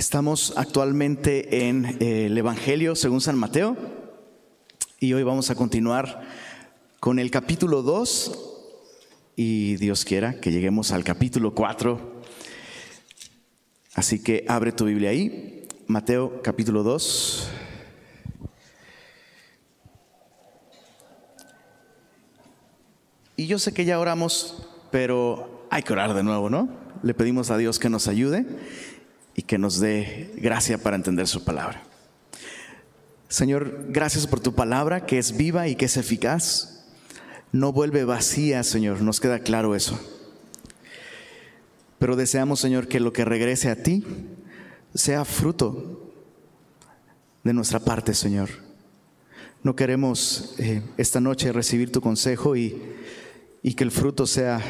Estamos actualmente en eh, el Evangelio según San Mateo y hoy vamos a continuar con el capítulo 2 y Dios quiera que lleguemos al capítulo 4. Así que abre tu Biblia ahí, Mateo capítulo 2. Y yo sé que ya oramos, pero hay que orar de nuevo, ¿no? Le pedimos a Dios que nos ayude y que nos dé gracia para entender su palabra. Señor, gracias por tu palabra que es viva y que es eficaz. No vuelve vacía, Señor, nos queda claro eso. Pero deseamos, Señor, que lo que regrese a ti sea fruto de nuestra parte, Señor. No queremos eh, esta noche recibir tu consejo y, y que el fruto sea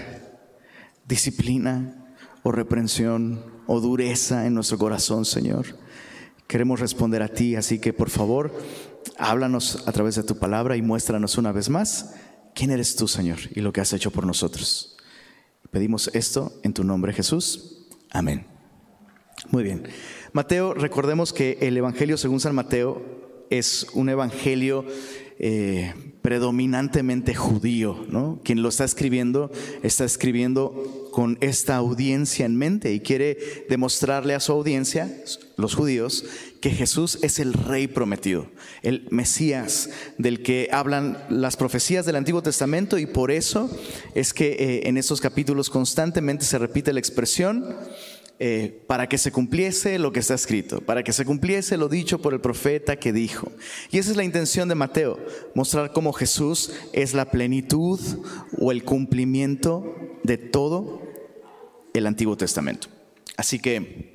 disciplina o reprensión o dureza en nuestro corazón, Señor. Queremos responder a ti, así que por favor, háblanos a través de tu palabra y muéstranos una vez más quién eres tú, Señor, y lo que has hecho por nosotros. Pedimos esto en tu nombre, Jesús. Amén. Muy bien. Mateo, recordemos que el Evangelio según San Mateo es un Evangelio eh, predominantemente judío, ¿no? Quien lo está escribiendo está escribiendo con esta audiencia en mente y quiere demostrarle a su audiencia, los judíos, que Jesús es el rey prometido, el Mesías del que hablan las profecías del Antiguo Testamento y por eso es que eh, en estos capítulos constantemente se repite la expresión eh, para que se cumpliese lo que está escrito, para que se cumpliese lo dicho por el profeta que dijo. Y esa es la intención de Mateo, mostrar cómo Jesús es la plenitud o el cumplimiento de todo el Antiguo Testamento. Así que,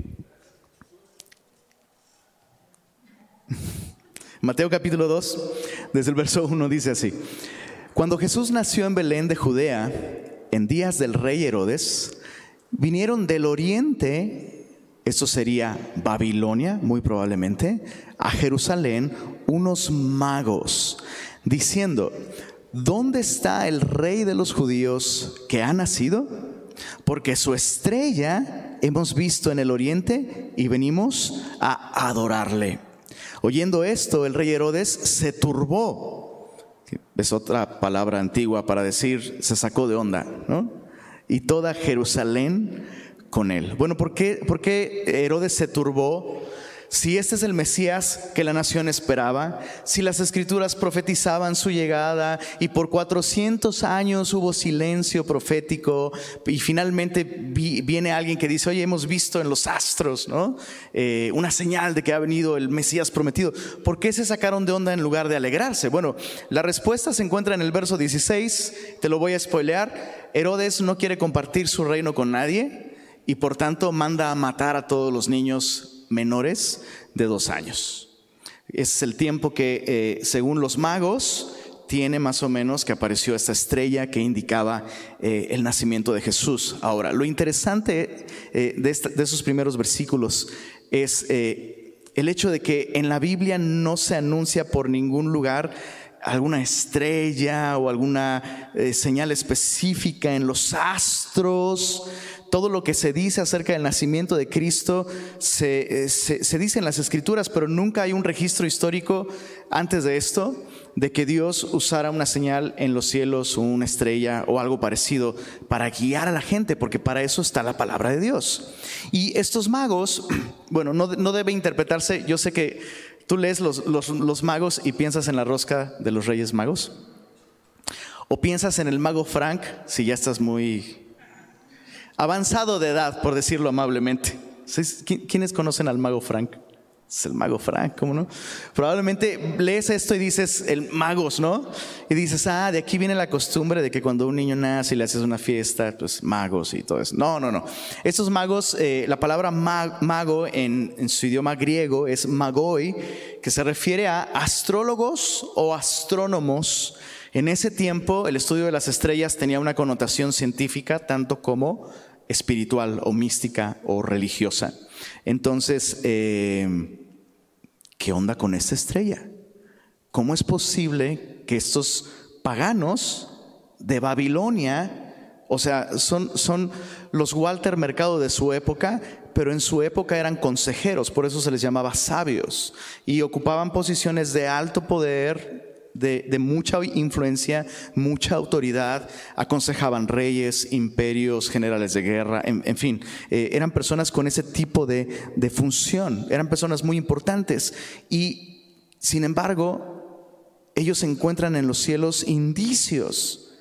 Mateo capítulo 2, desde el verso 1 dice así, cuando Jesús nació en Belén de Judea, en días del rey Herodes, Vinieron del oriente, esto sería Babilonia, muy probablemente, a Jerusalén unos magos, diciendo, ¿dónde está el rey de los judíos que ha nacido? Porque su estrella hemos visto en el oriente y venimos a adorarle. Oyendo esto, el rey Herodes se turbó. Es otra palabra antigua para decir se sacó de onda, ¿no? y toda Jerusalén con él. Bueno, ¿por qué, ¿por qué Herodes se turbó? Si este es el Mesías que la nación esperaba, si las escrituras profetizaban su llegada y por 400 años hubo silencio profético y finalmente viene alguien que dice, oye, hemos visto en los astros, ¿no? Eh, una señal de que ha venido el Mesías prometido. ¿Por qué se sacaron de onda en lugar de alegrarse? Bueno, la respuesta se encuentra en el verso 16, te lo voy a spoilear. Herodes no quiere compartir su reino con nadie y por tanto manda a matar a todos los niños menores de dos años. es el tiempo que, eh, según los magos, tiene más o menos que apareció esta estrella que indicaba eh, el nacimiento de Jesús. Ahora, lo interesante eh, de, de, esos primeros versículos es el hecho de que en la Biblia no se anuncia por ningún lugar alguna estrella o alguna señal específica en los astros todo lo que se dice acerca del nacimiento de Cristo eh, se, dice en las escrituras, pero nunca hay un registro histórico antes de esto de que Dios usara una señal en los cielos una estrella o algo parecido para guiar a la gente, porque para eso está la palabra de Dios. Y estos magos, bueno, no, debe interpretarse, yo sé que tú lees los, los magos y piensas en la rosca de los reyes magos, o piensas en el mago Frank, si ya estás muy avanzado de edad, por decirlo amablemente. ¿Quiénes conocen al mago Frank? Es el mago Frank, ¿cómo no? Probablemente lees esto y dices, el magos, ¿no? Y dices, ah, de aquí viene la costumbre de que cuando un niño nace y le haces una fiesta, pues magos y todo eso. No, no, no. Estos magos, eh, la palabra mago en, en su idioma griego es magoi, que se refiere a astrólogos o astrónomos. En ese tiempo, el estudio de las estrellas tenía una connotación científica, tanto como espiritual o mística o religiosa. Entonces, eh, ¿qué onda con esta estrella? ¿Cómo es posible que estos paganos de Babilonia, o sea, son, son los Walter Mercado de su época, pero en su época eran consejeros, por eso se les llamaba sabios, y ocupaban posiciones de alto poder, de, mucha influencia, mucha autoridad, aconsejaban reyes, imperios, generales de guerra, en, fin, eh, eran personas con ese tipo de, de función, eran personas muy importantes. Y sin embargo, ellos encuentran en los cielos indicios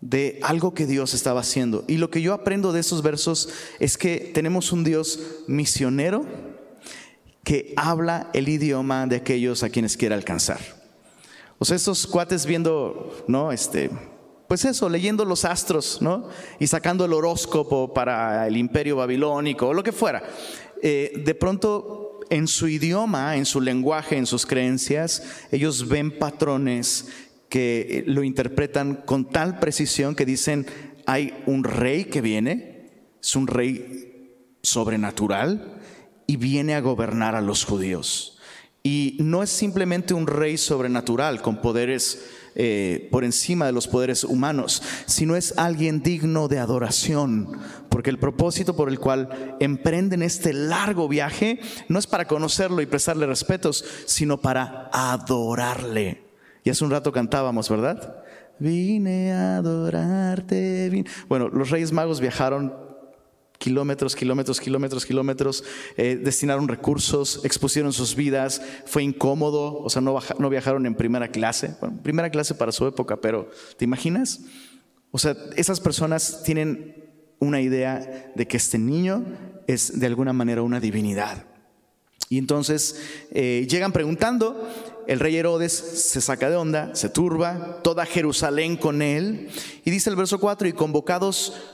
de algo que Dios estaba haciendo. Y lo que yo aprendo de esos versos es que tenemos un Dios misionero que habla el idioma de aquellos a quienes quiere alcanzar. O sea, estos cuates viendo, ¿no? Este, pues eso, leyendo los astros, ¿no? Y sacando el horóscopo para el imperio babilónico o lo que fuera. Eh, de pronto, en su idioma, en su lenguaje, en sus creencias, ellos ven patrones que lo interpretan con tal precisión que dicen, hay un rey que viene, es un rey sobrenatural y viene a gobernar a los judíos. Y no es simplemente un rey sobrenatural con poderes eh, por encima de los poderes humanos, sino es alguien digno de adoración, porque el propósito por el cual emprenden este largo viaje no es para conocerlo y prestarle respetos, sino para adorarle. Y hace un rato cantábamos, ¿verdad? Vine a adorarte. Bueno, los reyes magos viajaron kilómetros, kilómetros, kilómetros, kilómetros, eh, destinaron recursos, expusieron sus vidas, fue incómodo, o sea, no, no viajaron en primera clase, primera clase para su época, pero ¿te imaginas? O sea, esas personas tienen una idea de que este niño es de alguna manera una divinidad. Y entonces eh, llegan preguntando, el rey Herodes se saca de onda, se turba, toda Jerusalén con él, y dice el verso 4, y convocados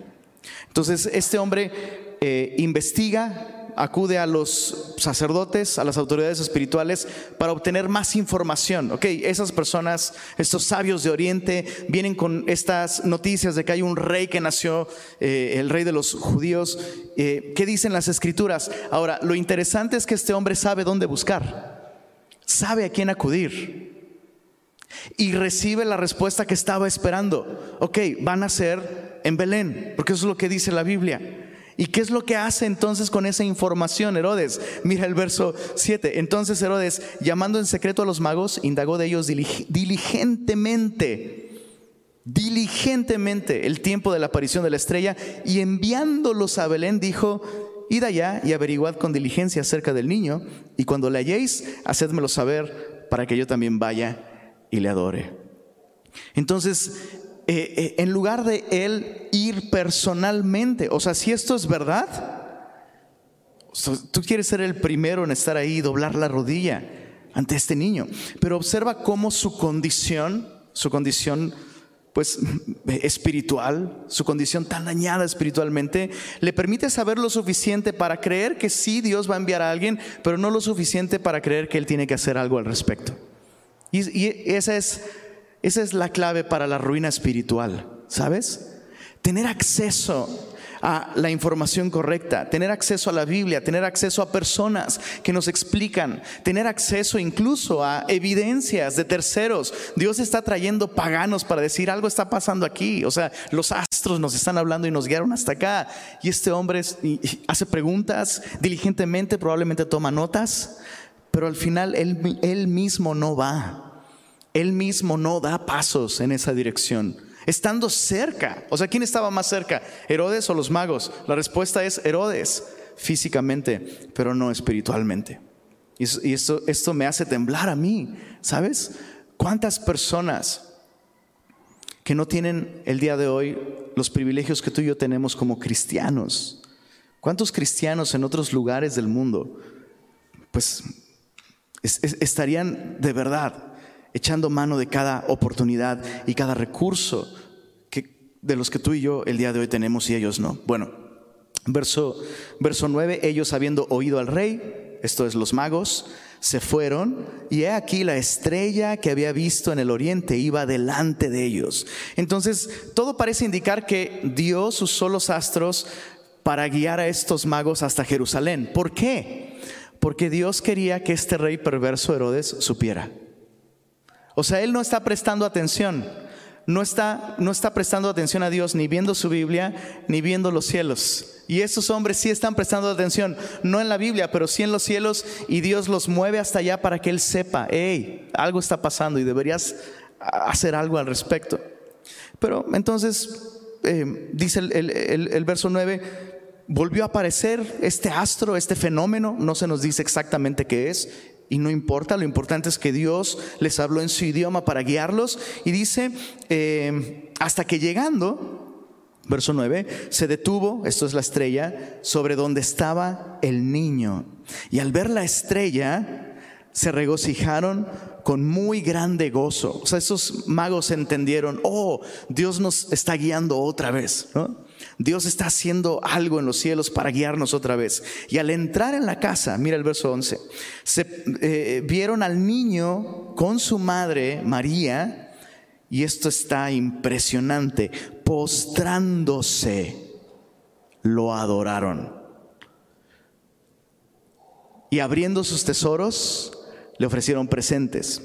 Entonces, este hombre eh, investiga, acude a los sacerdotes, a las autoridades espirituales para obtener más información. Ok, esas personas, estos sabios de Oriente, vienen con estas noticias de que hay un rey que nació, eh, el rey de los judíos. Eh, ¿Qué dicen las escrituras? Ahora, lo interesante es que este hombre sabe dónde buscar, sabe a quién acudir. Y recibe la respuesta que estaba esperando. Ok, van a ser en Belén, porque eso es lo que dice la Biblia. ¿Y qué es lo que hace entonces con esa información Herodes? Mira el verso 7. Entonces Herodes, llamando en secreto a los magos, indagó de ellos diligentemente, diligentemente el tiempo de la aparición de la estrella y enviándolos a Belén dijo, id allá y averiguad con diligencia acerca del niño y cuando le halléis, hacedmelo saber para que yo también vaya y le adore. Entonces, eh, eh, en lugar de él ir personalmente. O sea, si esto es verdad, tú quieres ser el primero en estar ahí y doblar la rodilla ante este niño. Pero observa cómo su condición, su condición pues espiritual, su condición tan dañada espiritualmente, le permite saber lo suficiente para creer que sí Dios va a enviar a alguien, pero no lo suficiente para creer que Él tiene que hacer algo al respecto. Y, y esa es esa es la clave para la ruina espiritual, ¿sabes? Tener acceso a la información correcta, tener acceso a la Biblia, tener acceso a personas que nos explican, tener acceso incluso a evidencias de terceros. Dios está trayendo paganos para decir algo está pasando aquí. O sea, los astros nos están hablando y nos guiaron hasta acá. Y este hombre hace preguntas diligentemente, probablemente toma notas, pero al final él, él mismo no va. Él mismo no da pasos en esa dirección. Estando cerca. O sea, ¿quién estaba más cerca? ¿Herodes o los magos? La respuesta es Herodes, físicamente, pero no espiritualmente. Y esto, esto me hace temblar a mí. ¿Sabes? ¿Cuántas personas que no tienen el día de hoy los privilegios que tú y yo tenemos como cristianos? ¿Cuántos cristianos en otros lugares del mundo pues estarían de verdad echando mano de cada oportunidad y cada recurso que, de los que tú y yo el día de hoy tenemos y ellos no. Bueno, Verso, verso 9, ellos habiendo oído al rey, esto es los magos, se fueron y he aquí la estrella que había visto en el oriente iba delante de ellos. Entonces, todo parece indicar que Dios usó los astros para guiar a estos magos hasta Jerusalén. ¿Por qué? Porque Dios quería que este rey perverso Herodes supiera. O sea, él no está prestando atención no está, no está prestando atención a Dios, ni viendo su Biblia, ni viendo los cielos. Y esos hombres sí están prestando atención, no en la Biblia, pero sí en los cielos, y Dios los mueve hasta allá para que Él sepa, hey, algo está pasando y deberías hacer algo al respecto. Pero entonces, eh, dice el, verso 9, volvió a aparecer este astro, este fenómeno, no se nos dice exactamente qué es, y no importa, lo importante es que Dios les habló en su idioma para guiarlos y dice, eh, hasta que llegando, verso 9, se detuvo, esto es la estrella, sobre donde estaba el niño. Y al ver la estrella, se regocijaron con muy grande gozo. O sea, esos magos entendieron, oh, Dios nos está guiando otra vez. ¿no? Dios está haciendo algo en los cielos para guiarnos otra vez. Y al entrar en la casa, mira el verso 11, se, eh, vieron al niño con su madre, María, y esto está impresionante, postrándose, lo adoraron. Y abriendo sus tesoros, le ofrecieron presentes,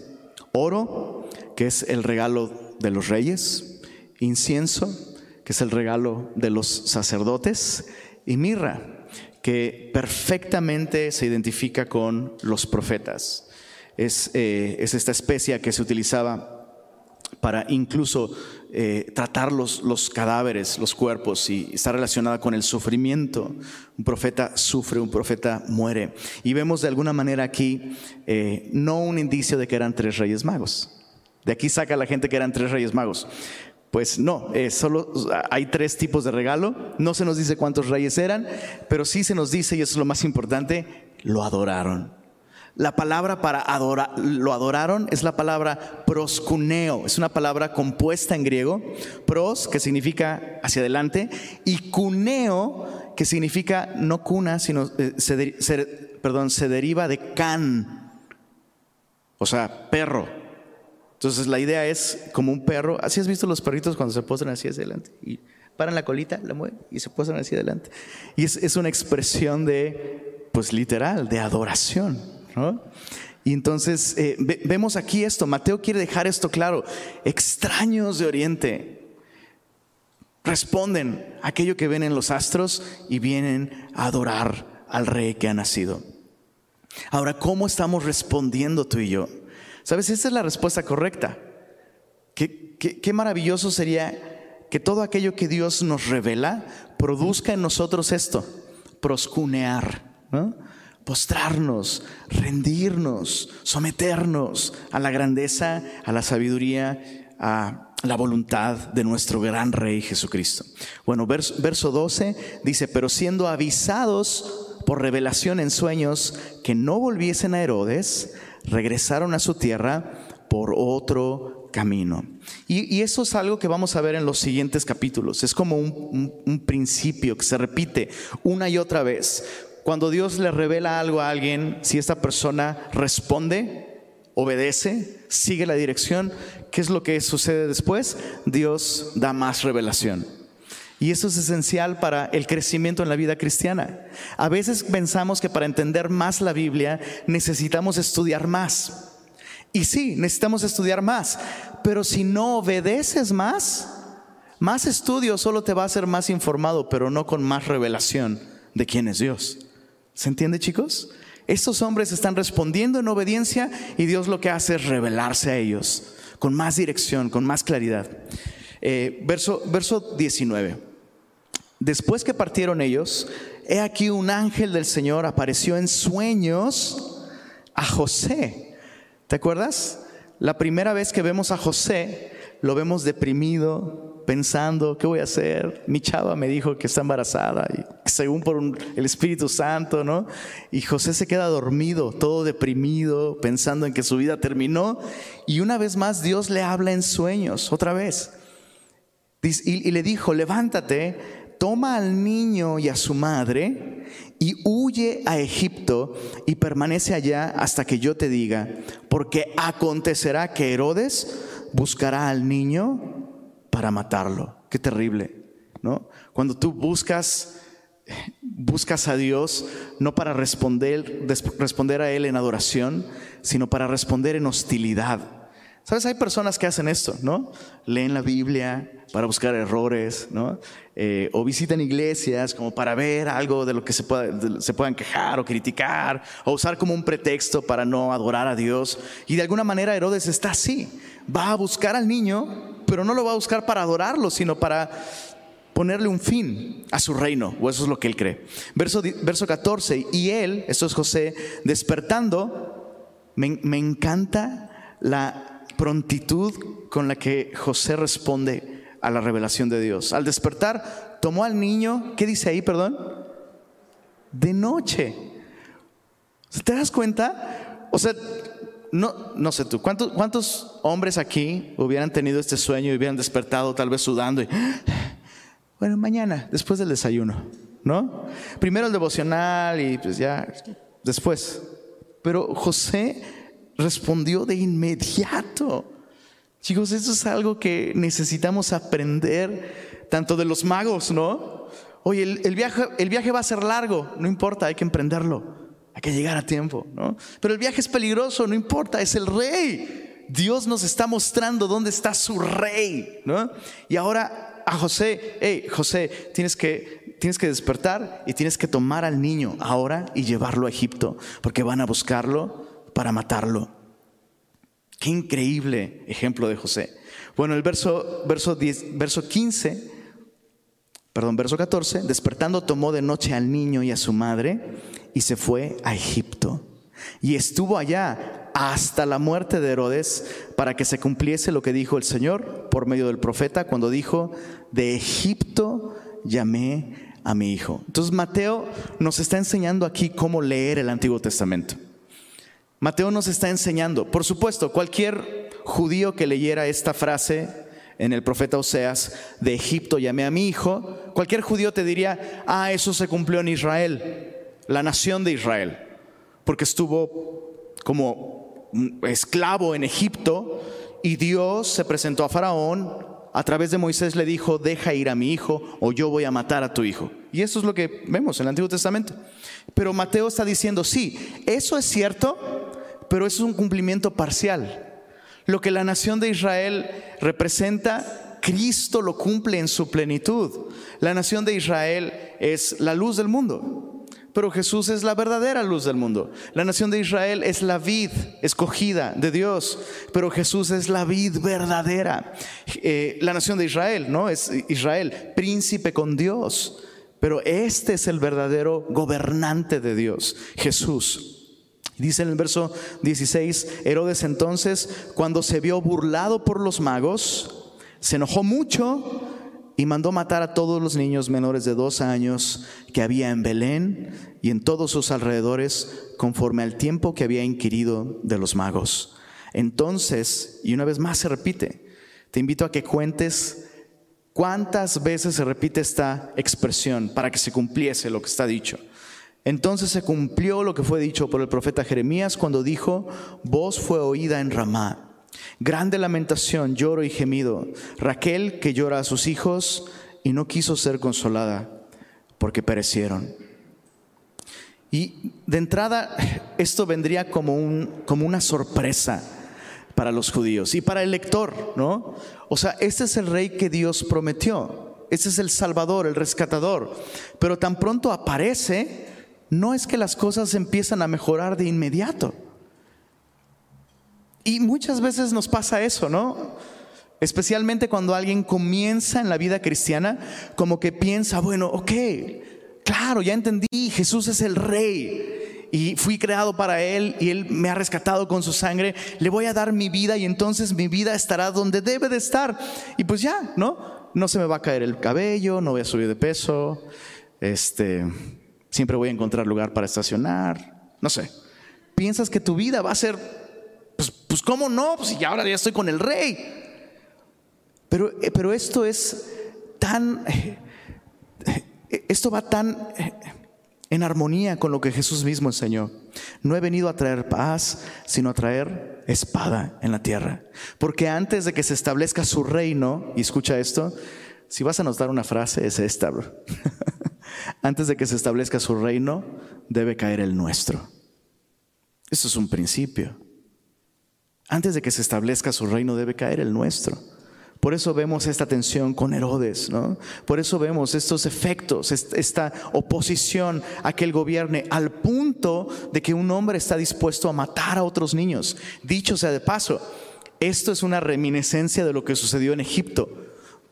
oro, que es el regalo de los reyes, incienso, que es el regalo de los sacerdotes, y mirra, que perfectamente se identifica con los profetas. Es, eh, esta especia que se utilizaba para incluso eh, tratar los, cadáveres, los cuerpos, y está relacionada con el sufrimiento. Un profeta sufre, un profeta muere. Y vemos de alguna manera aquí eh, no un indicio de que eran tres reyes magos. De aquí saca la gente que eran tres reyes magos. Pues no, eh, solo hay tres tipos de regalo. No se nos dice cuántos reyes eran, pero sí se nos dice, y eso es lo más importante, lo adoraron. La palabra para adorar, lo adoraron es la palabra proscuneo, es una palabra compuesta en griego, pros, que significa hacia adelante, y cuneo, que significa no cuna, sino, eh, perdón, se deriva de can, o sea, perro. Entonces la idea es como un perro, así has visto los perritos cuando se posan así hacia adelante y paran la colita, la mueven y se posan hacia adelante. Y es, una expresión de, pues literal, de adoración. Y entonces eh, vemos aquí esto, Mateo quiere dejar esto claro, extraños de Oriente responden a aquello que ven en los astros y vienen a adorar al rey que ha nacido. Ahora, ¿cómo estamos respondiendo tú y yo? ¿Sabes? Esa es la respuesta correcta. Qué, maravilloso sería que todo aquello que Dios nos revela produzca en nosotros esto, proscunear, postrarnos, rendirnos, someternos a la grandeza, a la sabiduría, a la voluntad de nuestro gran Rey Jesucristo. Bueno, verso, verso 12 dice, pero siendo avisados por revelación en sueños que no volviesen a Herodes, regresaron a su tierra por otro camino. Y, eso es algo que vamos a ver en los siguientes capítulos. Es como un, principio que se repite una y otra vez. Cuando Dios le revela algo a alguien, si esta persona responde, obedece, sigue la dirección, ¿qué es lo que sucede después? Dios da más revelación. Y eso es esencial para el crecimiento en la vida cristiana. A veces pensamos que para entender más la Biblia necesitamos estudiar más. Y sí, necesitamos estudiar más. Pero si no obedeces más, más estudio solo te va a hacer más informado, pero no con más revelación de quién es Dios. ¿Se entiende, chicos? Estos hombres están respondiendo en obediencia y Dios lo que hace es revelarse a ellos con más dirección, con más claridad. Eh, verso, verso 19. Después que partieron ellos, he aquí un ángel del Señor apareció en sueños a José. ¿Te acuerdas? La primera vez que vemos a José, lo vemos deprimido, pensando, ¿qué voy a hacer? Mi chava me dijo que está embarazada, y según por el Espíritu Santo, ¿no? Y José se queda dormido, todo deprimido, pensando en que su vida terminó. Y una vez más Dios le habla en sueños, otra vez. Y, le dijo, levántate, toma al niño y a su madre y huye a Egipto y permanece allá hasta que yo te diga, porque acontecerá que Herodes buscará al niño para matarlo. Qué terrible, ¿no? Cuando tú buscas buscas a Dios no para responder, responder a Él en adoración, sino para responder en hostilidad. ¿Sabes? Hay personas que hacen esto, ¿no? Leen la Biblia para buscar errores, ¿no? Eh, o visitan iglesias como para ver algo de lo que se, se puedan quejar o criticar, o usar como un pretexto para no adorar a Dios. Y de alguna manera Herodes está así. Va a buscar al niño, pero no lo va a buscar para adorarlo, sino para ponerle un fin a su reino, o eso es lo que él cree. Verso, verso 14, y él, esto es José, despertando, me, me encanta la prontitud con la que José responde a la revelación de Dios. Al despertar, tomó al niño, ¿qué dice ahí, perdón? De noche. ¿Te das cuenta? O sea, no, no sé tú, ¿cuántos, ¿cuántos hombres aquí hubieran tenido este sueño y hubieran despertado tal vez sudando y, bueno, mañana, después del desayuno, ¿no? Primero el devocional y pues ya, después. Pero José respondió de inmediato. Chicos, eso es algo que necesitamos aprender tanto de los magos, ¿no? Oye, el, viaje, el viaje va a ser largo, no importa, hay que emprenderlo, hay que llegar a tiempo, ¿no? Pero el viaje es peligroso, no importa, es el rey. Dios nos está mostrando dónde está su rey, ¿no? Y ahora a José, hey, José, tienes que, tienes que despertar y tienes que tomar al niño ahora y llevarlo a Egipto, porque van a buscarlo para matarlo. Qué increíble ejemplo de José. Bueno, el verso, verso, 10, verso 15, perdón, verso 14, despertando tomó de noche al niño y a su madre y se fue a Egipto. Y estuvo allá hasta la muerte de Herodes para que se cumpliese lo que dijo el Señor por medio del profeta cuando dijo, de Egipto llamé a mi hijo. Entonces Mateo nos está enseñando aquí cómo leer el Antiguo Testamento. Mateo nos está enseñando, por supuesto, cualquier judío que leyera esta frase en el profeta Oseas, de Egipto llamé a mi hijo, cualquier judío te diría, ah, eso se cumplió en Israel, la nación de Israel, porque estuvo como esclavo en Egipto y Dios se presentó a Faraón, a través de Moisés le dijo, deja ir a mi hijo o yo voy a matar a tu hijo. Y eso es lo que vemos en el Antiguo Testamento. Pero Mateo está diciendo, sí, eso es cierto, pero es un cumplimiento parcial. Lo que la nación de Israel representa, Cristo lo cumple en su plenitud. La nación de Israel es la luz del mundo, pero Jesús es la verdadera luz del mundo. La nación de Israel es la vid escogida de Dios, pero Jesús es la vid verdadera. Eh, la nación de Israel, ¿no? Es Israel, príncipe con Dios, pero este es el verdadero gobernante de Dios, Jesús. Dice en el verso 16, Herodes entonces, cuando se vio burlado por los magos, se enojó mucho y mandó matar a todos los niños menores de dos años que había en Belén y en todos sus alrededores, conforme al tiempo que había inquirido de los magos. Entonces, y una vez más se repite, te invito a que cuentes cuántas veces se repite esta expresión para que se cumpliese lo que está dicho. Entonces se cumplió lo que fue dicho por el profeta Jeremías cuando dijo, voz fue oída en Ramá. Grande lamentación, lloro y gemido. Raquel que llora a sus hijos y no quiso ser consolada porque perecieron. Y de entrada esto vendría como, un, como una sorpresa para los judíos y para el lector, ¿no? O sea, este es el rey que Dios prometió. Este es el Salvador, el rescatador. Pero tan pronto aparece, no es que las cosas empiezan a mejorar de inmediato. Y muchas veces nos pasa eso, ¿no? Especialmente cuando alguien comienza en la vida cristiana, como que piensa, bueno, ok, claro, ya entendí, Jesús es el rey y fui creado para Él y Él me ha rescatado con su sangre, le voy a dar mi vida y entonces mi vida estará donde debe de estar. Y pues ya, ¿no? No se me va a caer el cabello, no voy a subir de peso, este, siempre voy a encontrar lugar para estacionar, no sé. Piensas que tu vida va a ser, pues, pues ¿cómo no? Pues ya ahora ya estoy con el rey. Pero, eh, pero esto es tan, esto va tan eh, en armonía con lo que Jesús mismo enseñó. No he venido a traer paz, sino a traer espada en la tierra. Porque antes de que se establezca su reino, y escucha esto, si vas a notar una frase, es esta, antes de que se establezca su reino, debe caer el nuestro. Eso es un principio. Antes de que se establezca su reino, debe caer el nuestro. Por eso vemos esta tensión con Herodes, ¿no? Por eso vemos estos efectos, esta oposición a que él gobierne, al punto de que un hombre está dispuesto a matar a otros niños. Dicho sea de paso, esto es una reminiscencia de lo que sucedió en Egipto,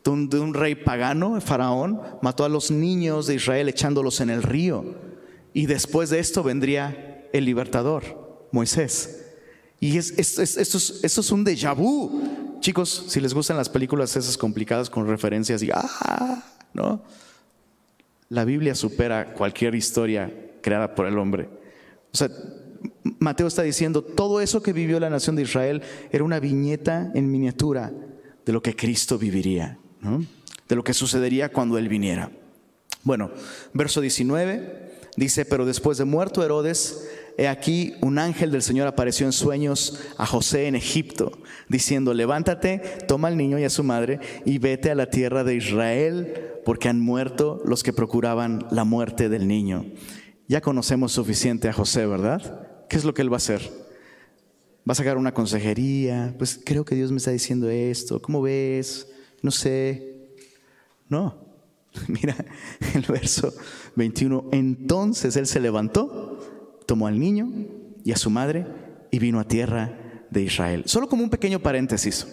donde un rey pagano, Faraón, mató a los niños de Israel echándolos en el río. Y después de esto vendría el libertador, Moisés. Y es, esto, es, un déjà vu. Chicos, si les gustan las películas esas complicadas con referencias y ah, ¿no? La Biblia supera cualquier historia creada por el hombre. O sea, Mateo está diciendo, todo eso que vivió la nación de Israel era una viñeta en miniatura de lo que Cristo viviría, de lo que sucedería cuando Él viniera. Bueno, verso 19 dice, pero después de muerto Herodes, he aquí un ángel del Señor apareció en sueños a José en Egipto, diciendo, levántate, toma al niño y a su madre y vete a la tierra de Israel, porque han muerto los que procuraban la muerte del niño. Ya conocemos suficiente a José, ¿verdad? ¿Qué es lo que él va a hacer? Va a sacar una consejería, pues creo que Dios me está diciendo esto, ¿cómo ves? No sé. No, mira el verso 21, entonces él se levantó tomó al niño y a su madre y vino a tierra de Israel. Solo como un pequeño paréntesis.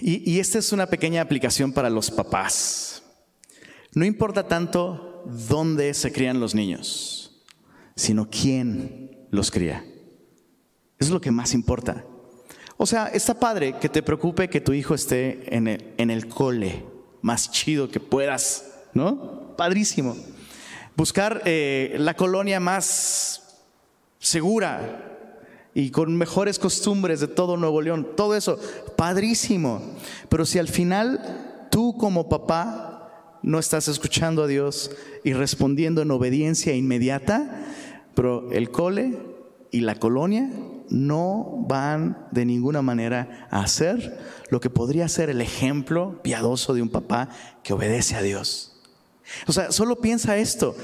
Y, esta es una pequeña aplicación para los papás. No importa tanto dónde se crían los niños, sino quién los cría. Eso es lo que más importa. O sea, está padre que te preocupe que tu hijo esté en el, en el cole más chido que puedas, ¿no? Padrísimo buscar eh, la colonia más segura y con mejores costumbres de todo Nuevo León, todo eso, padrísimo. Pero si al final tú como papá no estás escuchando a Dios y respondiendo en obediencia inmediata, pero el cole y la colonia no van de ninguna manera a hacer lo que podría ser el ejemplo piadoso de un papá que obedece a Dios. O sea, solo piensa esto.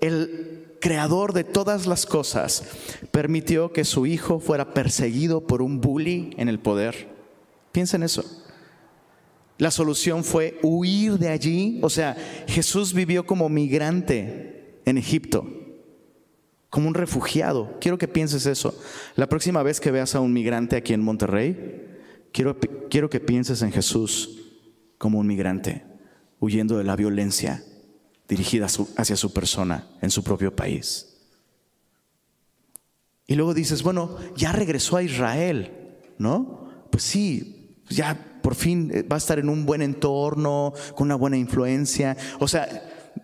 El creador de todas las cosas permitió que su hijo fuera perseguido por un bully en el poder. Piensa en eso. La solución fue huir de allí. O sea, Jesús vivió como migrante en Egipto, como un refugiado. Quiero que pienses eso. La próxima vez que veas a un migrante aquí en Monterrey, quiero, quiero que pienses en Jesús como un migrante, huyendo de la violencia, dirigida hacia su persona en su propio país. Y luego dices, bueno, ya regresó a Israel, ¿no? Pues sí, ya por fin eh, va a estar en un buen entorno, con una buena influencia. O sea,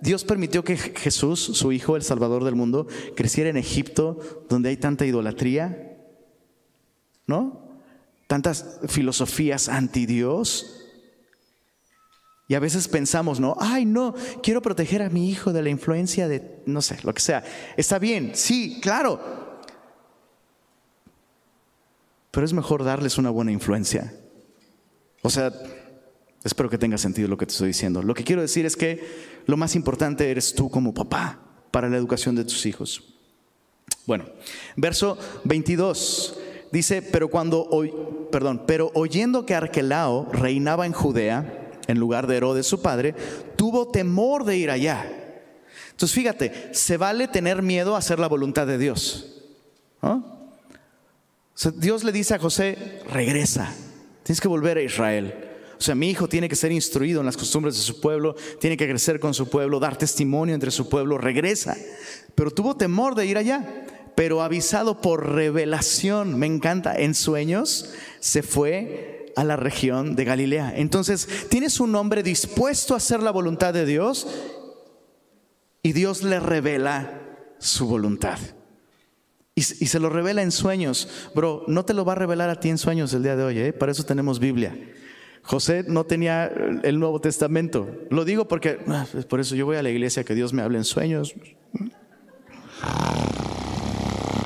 Dios permitió que Jesús, su Hijo, el Salvador del mundo, creciera en Egipto, donde hay tanta idolatría, ¿no? Tantas filosofías anti Dios. Y a veces pensamos, no, ay, no, quiero proteger a mi hijo de la influencia de, no sé, lo que sea. Está bien, sí, claro. Pero es mejor darles una buena influencia. O sea, espero que tenga sentido lo que te estoy diciendo. Lo que quiero decir es que lo más importante eres tú como papá para la educación de tus hijos. Bueno, verso 22 dice, pero cuando, perdón, pero oyendo que Arquelao reinaba en Judea, en lugar de Herodes su padre, tuvo temor de ir allá. Entonces fíjate, se vale tener miedo a hacer la voluntad de Dios. Dios le dice a José, regresa, tienes que volver a Israel. Sea, mi hijo tiene que ser instruido en las costumbres de su pueblo, tiene que crecer con su pueblo, dar testimonio entre su pueblo, regresa. Pero tuvo temor de ir allá, pero avisado por revelación, me encanta, en sueños, se fue a la región de Galilea. Entonces, tienes un hombre dispuesto a hacer la voluntad de Dios y Dios le revela su voluntad. Y, se lo revela en sueños. Bro, no te lo va a revelar a ti en sueños el día de hoy, ¿eh? para eso tenemos Biblia. José no tenía el Nuevo Testamento. Lo digo porque, ah, por eso yo voy a la iglesia que Dios me hable en sueños.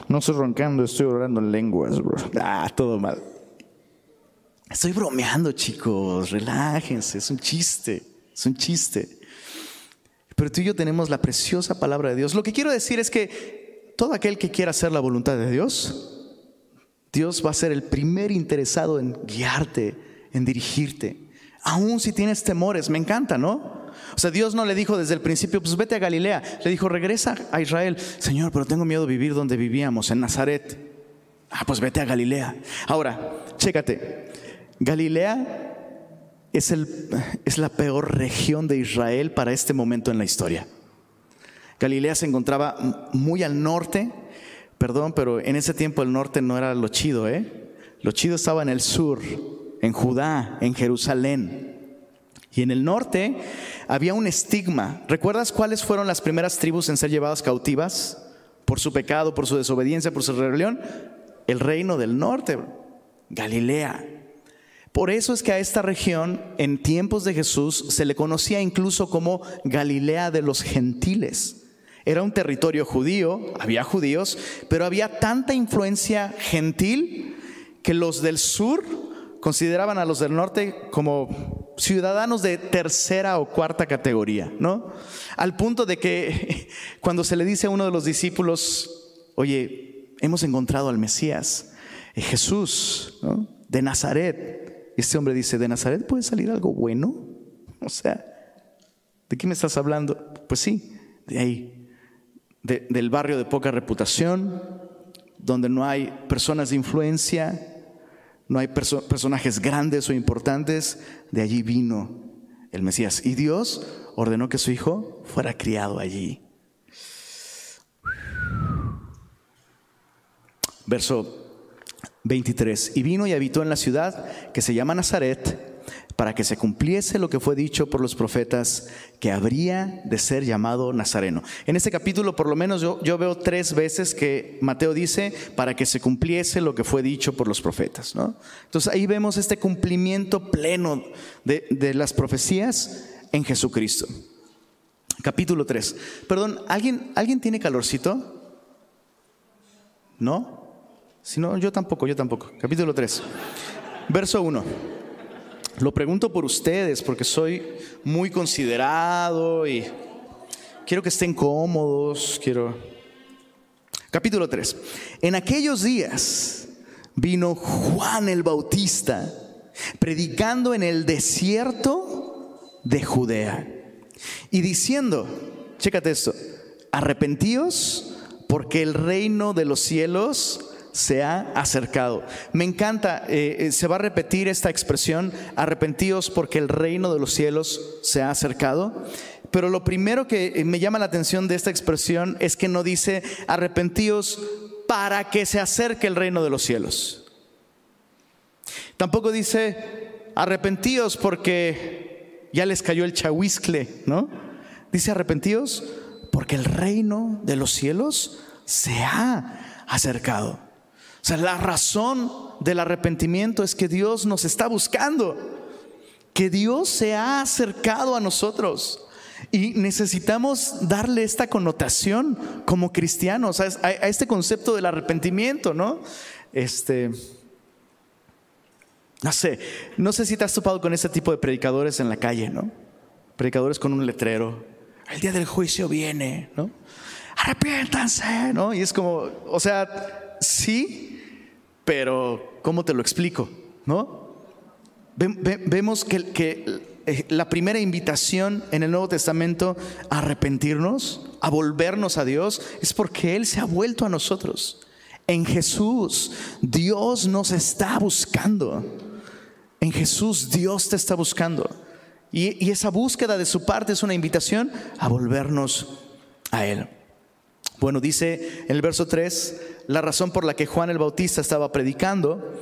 No estoy roncando, estoy orando en lenguas, bro. Ah, todo mal. Estoy bromeando, chicos. Relájense, es un chiste. Es un chiste. Pero tú y yo tenemos la preciosa palabra de Dios. Lo que quiero decir es que todo aquel que quiera hacer la voluntad de Dios, Dios va a ser el primer interesado en guiarte, en dirigirte. Aún si tienes temores, me encanta, ¿no? O sea, Dios no le dijo desde el principio, pues vete a Galilea. Le dijo, regresa a Israel. Señor, pero tengo miedo de vivir donde vivíamos, en Nazaret. Ah, pues vete a Galilea. Ahora, chécate. Galilea es, el, es la peor región de Israel para este momento en la historia. Galilea se encontraba muy al norte, perdón, pero en ese tiempo el norte no era lo chido, ¿eh? Lo chido estaba en el sur, en Judá, en Jerusalén. Y en el norte había un estigma. ¿Recuerdas cuáles fueron las primeras tribus en ser llevadas cautivas? Por su pecado, por su desobediencia, por su rebelión. El reino del norte, Galilea. Por eso es que a esta región, en tiempos de Jesús, se le conocía incluso como Galilea de los gentiles. Era un territorio judío, había judíos, pero había tanta influencia gentil que los del sur consideraban a los del norte como ciudadanos de tercera o cuarta categoría, ¿no? Al punto de que cuando se le dice a uno de los discípulos, oye, hemos encontrado al Mesías, eh, Jesús, de Nazaret, este hombre dice, ¿de Nazaret puede salir algo bueno? O sea, ¿de qué me estás hablando? Pues sí, de ahí, del barrio de poca reputación, donde no hay personas de influencia, no hay personajes grandes o importantes, de allí vino el Mesías. Y Dios ordenó que su hijo fuera criado allí. Verso 23. Y vino y habitó en la ciudad que se llama Nazaret para que se cumpliese lo que fue dicho por los profetas, que habría de ser llamado Nazareno. En este capítulo, por lo menos yo, yo veo tres veces que Mateo dice, para que se cumpliese lo que fue dicho por los profetas. ¿no? Entonces ahí vemos este cumplimiento pleno de, de las profecías en Jesucristo. Capítulo 3. Perdón, ¿alguien, ¿alguien tiene calorcito? ¿No? Si no, yo tampoco, yo tampoco. Capítulo 3. Verso 1. Lo pregunto por ustedes porque soy muy considerado y quiero que estén cómodos. Capítulo 3. En aquellos días vino Juan el Bautista predicando en el desierto de Judea y diciendo, chécate esto, arrepentíos porque el reino de los cielos se ha acercado. Me encanta, eh, eh, se va a repetir esta expresión, arrepentíos porque el reino de los cielos se ha acercado. Pero lo primero que eh, me llama la atención de esta expresión es que no dice arrepentíos para que se acerque el reino de los cielos. Tampoco dice arrepentíos porque ya les cayó el chahuiscle, ¿no? Dice arrepentíos porque el reino de los cielos se ha acercado. O sea, la razón del arrepentimiento es que Dios nos está buscando, que Dios se ha acercado a nosotros. Y necesitamos darle esta connotación como cristianos a, este concepto del arrepentimiento, ¿no? Este, no sé, no sé si te has topado con ese tipo de predicadores en la calle, ¿no? Predicadores con un letrero. El día del juicio viene, ¿no? Arrepiéntanse, ¿no? Y es como, o sea, sí, pero ¿cómo te lo explico? ¿No? Vemos que, eh, la primera invitación en el Nuevo Testamento a arrepentirnos, a volvernos a Dios, es porque Él se ha vuelto a nosotros. En Jesús, Dios nos está buscando. En Jesús, Dios te está buscando. Y, y esa búsqueda de su parte es una invitación a volvernos a Él. Bueno, dice en el verso 3, la razón por la que Juan el Bautista estaba predicando,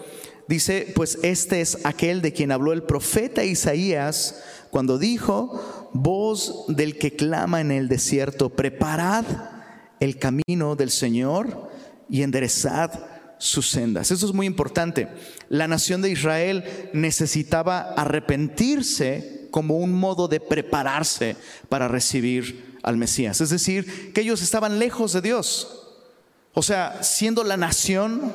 dice, pues este es aquel de quien habló el profeta Isaías cuando dijo, voz del que clama en el desierto, preparad el camino del Señor y enderezad sus sendas. Eso es muy importante. La nación de Israel necesitaba arrepentirse como un modo de prepararse para recibir al Mesías. Es decir, que ellos estaban lejos de Dios. O sea, siendo la nación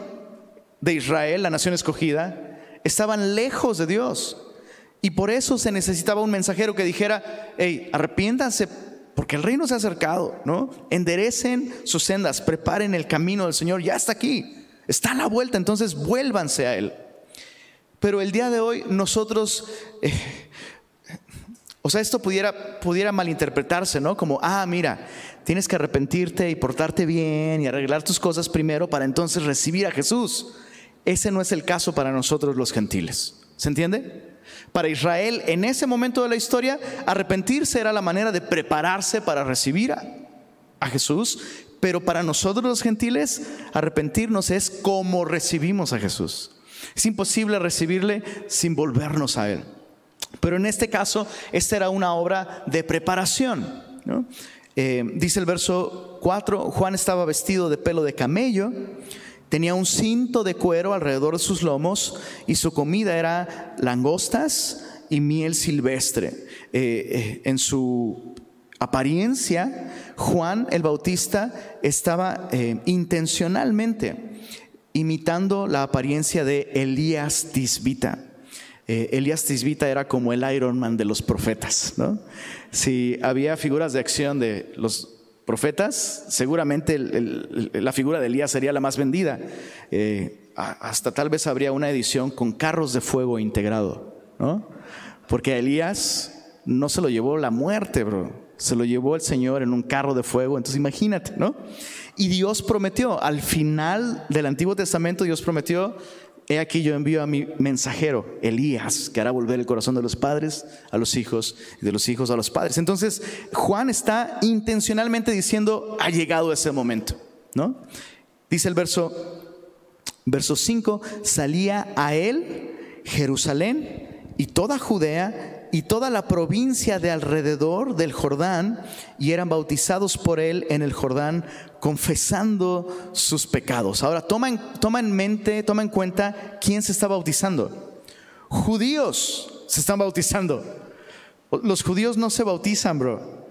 de Israel, la nación escogida, estaban lejos de Dios. Y por eso se necesitaba un mensajero que dijera, hey, arrepiéntanse porque el reino se ha acercado, ¿no? Enderecen sus sendas, preparen el camino del Señor, ya está aquí, está a la vuelta, entonces vuélvanse a Él. Pero el día de hoy nosotros, eh, o sea, esto pudiera, pudiera malinterpretarse, ¿no? Como, ah, mira, tienes que arrepentirte y portarte bien y arreglar tus cosas primero para entonces recibir a Jesús. Ese no es el caso para nosotros los gentiles. ¿Se entiende? Para Israel, en ese momento de la historia, arrepentirse era la manera de prepararse para recibir a, Jesús, pero para nosotros los gentiles, arrepentirnos es como recibimos a Jesús. Es imposible recibirle sin volvernos a Él. Pero en este caso, esta era una obra de preparación. Eh, dice el verso 4, Juan estaba vestido de pelo de camello Tenía un cinto de cuero alrededor de sus lomos y su comida era langostas y miel silvestre. Eh, eh, en su apariencia, Juan el Bautista estaba intencionalmente imitando la apariencia de Elías Tisbita. Elías Tisbita era como el Iron Man de los profetas. Si había figuras de acción de los profetas, seguramente la figura de Elías sería la más vendida. Eh, hasta tal vez habría una edición con carros de fuego integrado, ¿no? Porque a Elías no se lo llevó la muerte, bro. Se lo llevó el Señor en un carro de fuego. Entonces imagínate, ¿no? Y Dios prometió, al final del Antiguo Testamento, Dios prometió He aquí yo envío a mi mensajero, Elías, que hará volver el corazón de los padres a los hijos y de los hijos a los padres. Entonces, Juan está intencionalmente diciendo, ha llegado ese momento, ¿no? Dice el verso, verso 5, salía a él Jerusalén y toda Judea y toda la provincia de alrededor del Jordán y eran bautizados por él en el Jordán confesando sus pecados. Ahora toma en, toma en mente, toma en cuenta quién se está bautizando. Judíos se están bautizando. Los judíos no se bautizan, bro.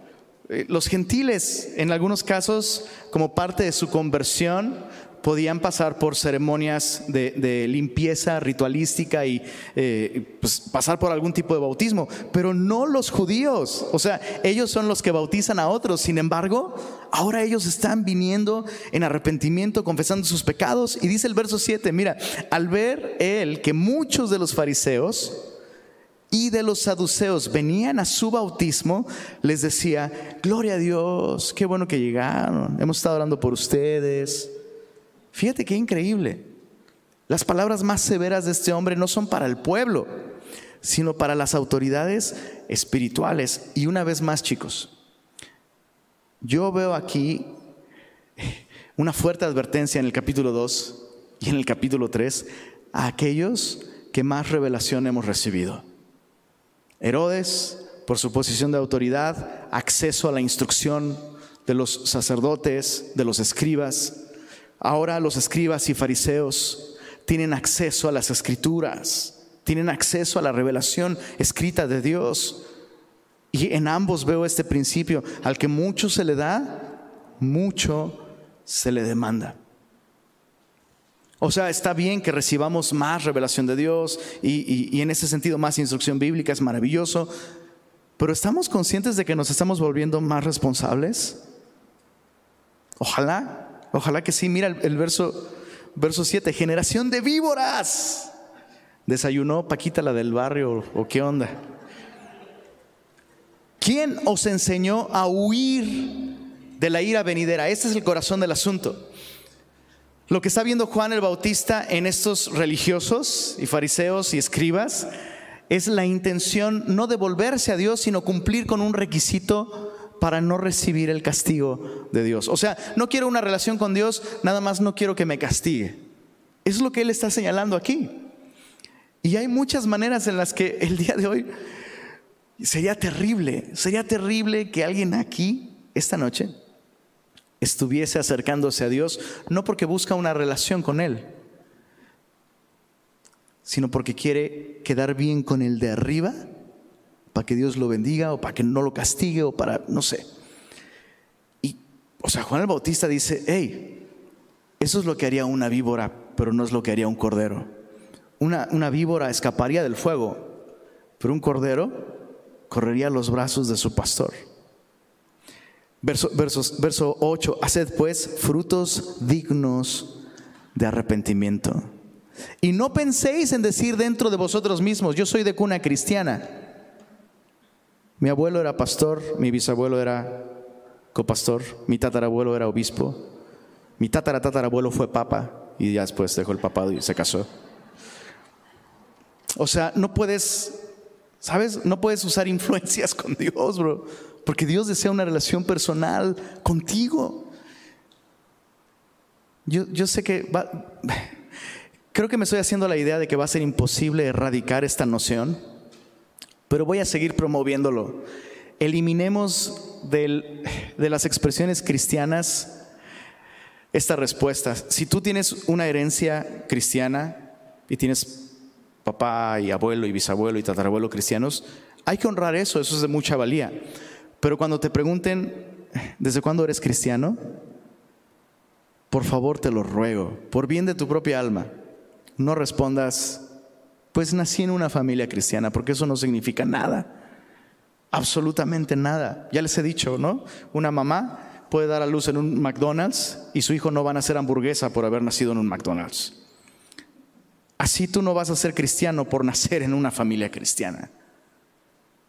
Eh, los gentiles, en algunos casos, como parte de su conversión, podían pasar por ceremonias de, limpieza ritualística y eh, pues, pasar por algún tipo de bautismo, pero no los judíos. O sea, ellos son los que bautizan a otros. Sin embargo, ahora ellos están viniendo en arrepentimiento, confesando sus pecados. Y dice el verso 7, mira, al ver él que muchos de los fariseos, y de los saduceos venían a su bautismo, les decía, gloria a Dios, qué bueno que llegaron, hemos estado orando por ustedes. Fíjate qué increíble. Las palabras más severas de este hombre no son para el pueblo, sino para las autoridades espirituales. Y una vez más, chicos, yo veo aquí una fuerte advertencia en el capítulo 2 y en el capítulo 3 a aquellos que más revelación hemos recibido. Herodes, por su posición de autoridad, acceso a la instrucción de los sacerdotes, de los escribas, Ahora los escribas y fariseos tienen acceso a las escrituras, tienen acceso a la revelación escrita de Dios. Y en ambos veo este principio, al que mucho se le da, mucho se le demanda. O sea, está bien que recibamos más revelación de Dios y, y, en ese sentido más instrucción bíblica, es maravilloso, pero ¿estamos conscientes de que nos estamos volviendo más responsables? Ojalá. Ojalá que sí. Mira el, verso, verso 7. Generación de víboras. ¿Desayunó Paquita la del barrio o qué onda? ¿Quién os enseñó a huir de la ira venidera? Este es el corazón del asunto. Lo que está viendo Juan el Bautista en estos religiosos y fariseos y escribas es la intención no de volverse a Dios, sino cumplir con un requisito para no recibir el castigo de Dios. O sea, no quiero una relación con Dios, nada más no quiero que me castigue. Eso es lo que Él está señalando aquí. Y hay muchas maneras en las que el día de hoy sería terrible, sería terrible que alguien aquí, esta noche, estuviese acercándose a Dios, no porque busca una relación con Él, sino porque quiere quedar bien con el de arriba, para que Dios lo bendiga o para que no lo castigue o para, no sé. Y, o sea, Juan el Bautista dice, hey, eso es lo que haría una víbora, pero no es lo que haría un cordero. Una, una víbora escaparía del fuego, pero un cordero correría a los brazos de su pastor. Verso, verso 8, haced pues frutos dignos de arrepentimiento. Y no penséis en decir dentro de vosotros mismos, yo soy de cuna cristiana. Mi abuelo era pastor, mi bisabuelo era copastor, mi tatarabuelo era obispo, mi tatara tatarabuelo fue papa y ya después dejó el papado y se casó. O sea, no puedes, ¿sabes? No puedes usar influencias con Dios, bro. Porque Dios desea una relación personal contigo. Yo, yo sé que va, creo que me estoy haciendo la idea de que va a ser imposible erradicar esta noción, pero voy a seguir promoviéndolo. Eliminemos de las expresiones cristianas esta respuesta. Si tú tienes una herencia cristiana y tienes papá y abuelo y bisabuelo y tatarabuelo cristianos, hay que honrar eso, eso es de mucha valía. Pero cuando te pregunten, ¿desde cuándo eres cristiano? Por favor, te lo ruego, por bien de tu propia alma, no respondas, pues nací en una familia cristiana, porque eso no significa nada, absolutamente nada. Ya les he dicho, ¿no? Una mamá puede dar a luz en un McDonald's y su hijo no va a nacer hamburguesa por haber nacido en un McDonald's. Así tú no vas a ser cristiano por nacer en una familia cristiana.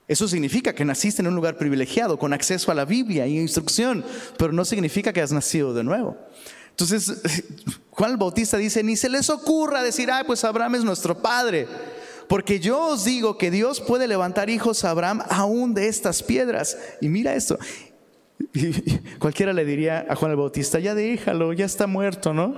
Eso significa que naciste en un lugar privilegiado, con acceso a la Biblia y instrucción, pero no significa que has nacido de nuevo. Entonces, Juan el Bautista dice, ni se les ocurra decir, ah, pues Abraham es nuestro padre. Porque yo os digo que Dios puede levantar hijos a Abraham aún de estas piedras. Y mira esto. cualquiera le diría a Juan el Bautista, ya déjalo, ya está muerto, ¿no?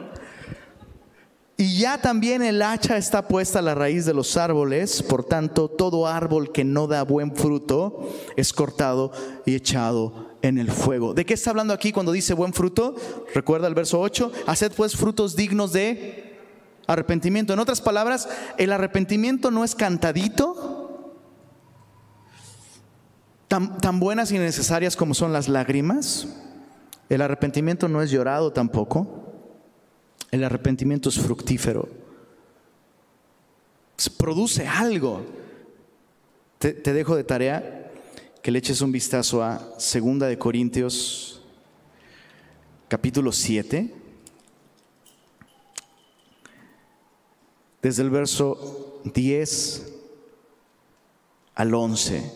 Y ya también el hacha está puesta a la raíz de los árboles, por tanto todo árbol que no da buen fruto es cortado y echado en el fuego. ¿De qué está hablando aquí cuando dice buen fruto? Recuerda el verso 8, haced pues frutos dignos de arrepentimiento. En otras palabras, el arrepentimiento no es cantadito, tan, tan buenas y necesarias como son las lágrimas. El arrepentimiento no es llorado tampoco. El arrepentimiento es fructífero. Produce algo. Te, dejo de tarea que le eches un vistazo a Segunda de Corintios capítulo 7. Desde el verso 10 al 11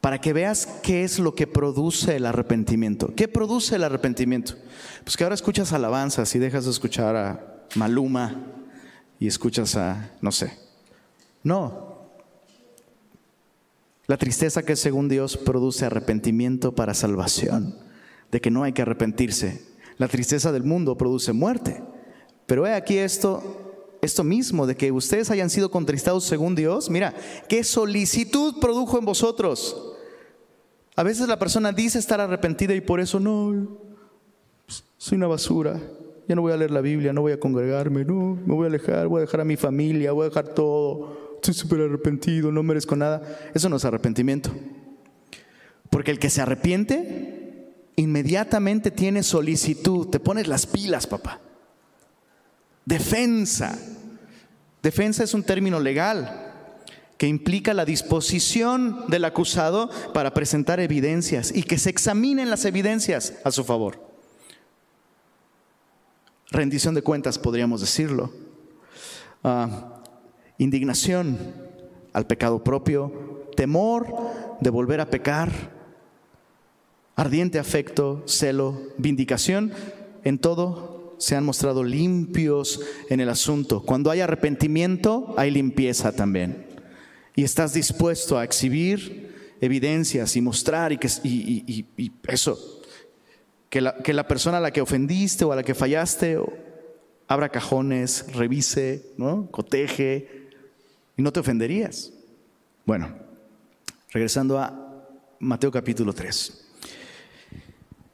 para que veas qué es lo que produce el arrepentimiento. ¿Qué produce el arrepentimiento? Pues que ahora escuchas alabanzas y dejas de escuchar a Maluma y escuchas a, no sé. No. La tristeza que según Dios produce arrepentimiento para salvación, de que no hay que arrepentirse. La tristeza del mundo produce muerte. Pero he aquí esto, esto mismo, de que ustedes hayan sido contristados según Dios. Mira, qué solicitud produjo en vosotros a veces la persona dice estar arrepentida y por eso no, soy una basura, ya no voy a leer la Biblia, no voy a congregarme, no, me voy a alejar, voy a dejar a mi familia, voy a dejar todo, estoy súper arrepentido, no merezco nada. Eso no es arrepentimiento. Porque el que se arrepiente inmediatamente tiene solicitud, te pones las pilas, papá. Defensa. Defensa es un término legal que implica la disposición del acusado para presentar evidencias y que se examinen las evidencias a su favor. Rendición de cuentas, podríamos decirlo. Ah, indignación al pecado propio, temor de volver a pecar, ardiente afecto, celo, vindicación, en todo se han mostrado limpios en el asunto. Cuando hay arrepentimiento, hay limpieza también y estás dispuesto a exhibir evidencias y mostrar y, que, y, eso, que la, que la, persona a la que ofendiste o a la que fallaste abra cajones, revise, ¿no? coteje y no te ofenderías. Bueno, regresando a Mateo capítulo 3.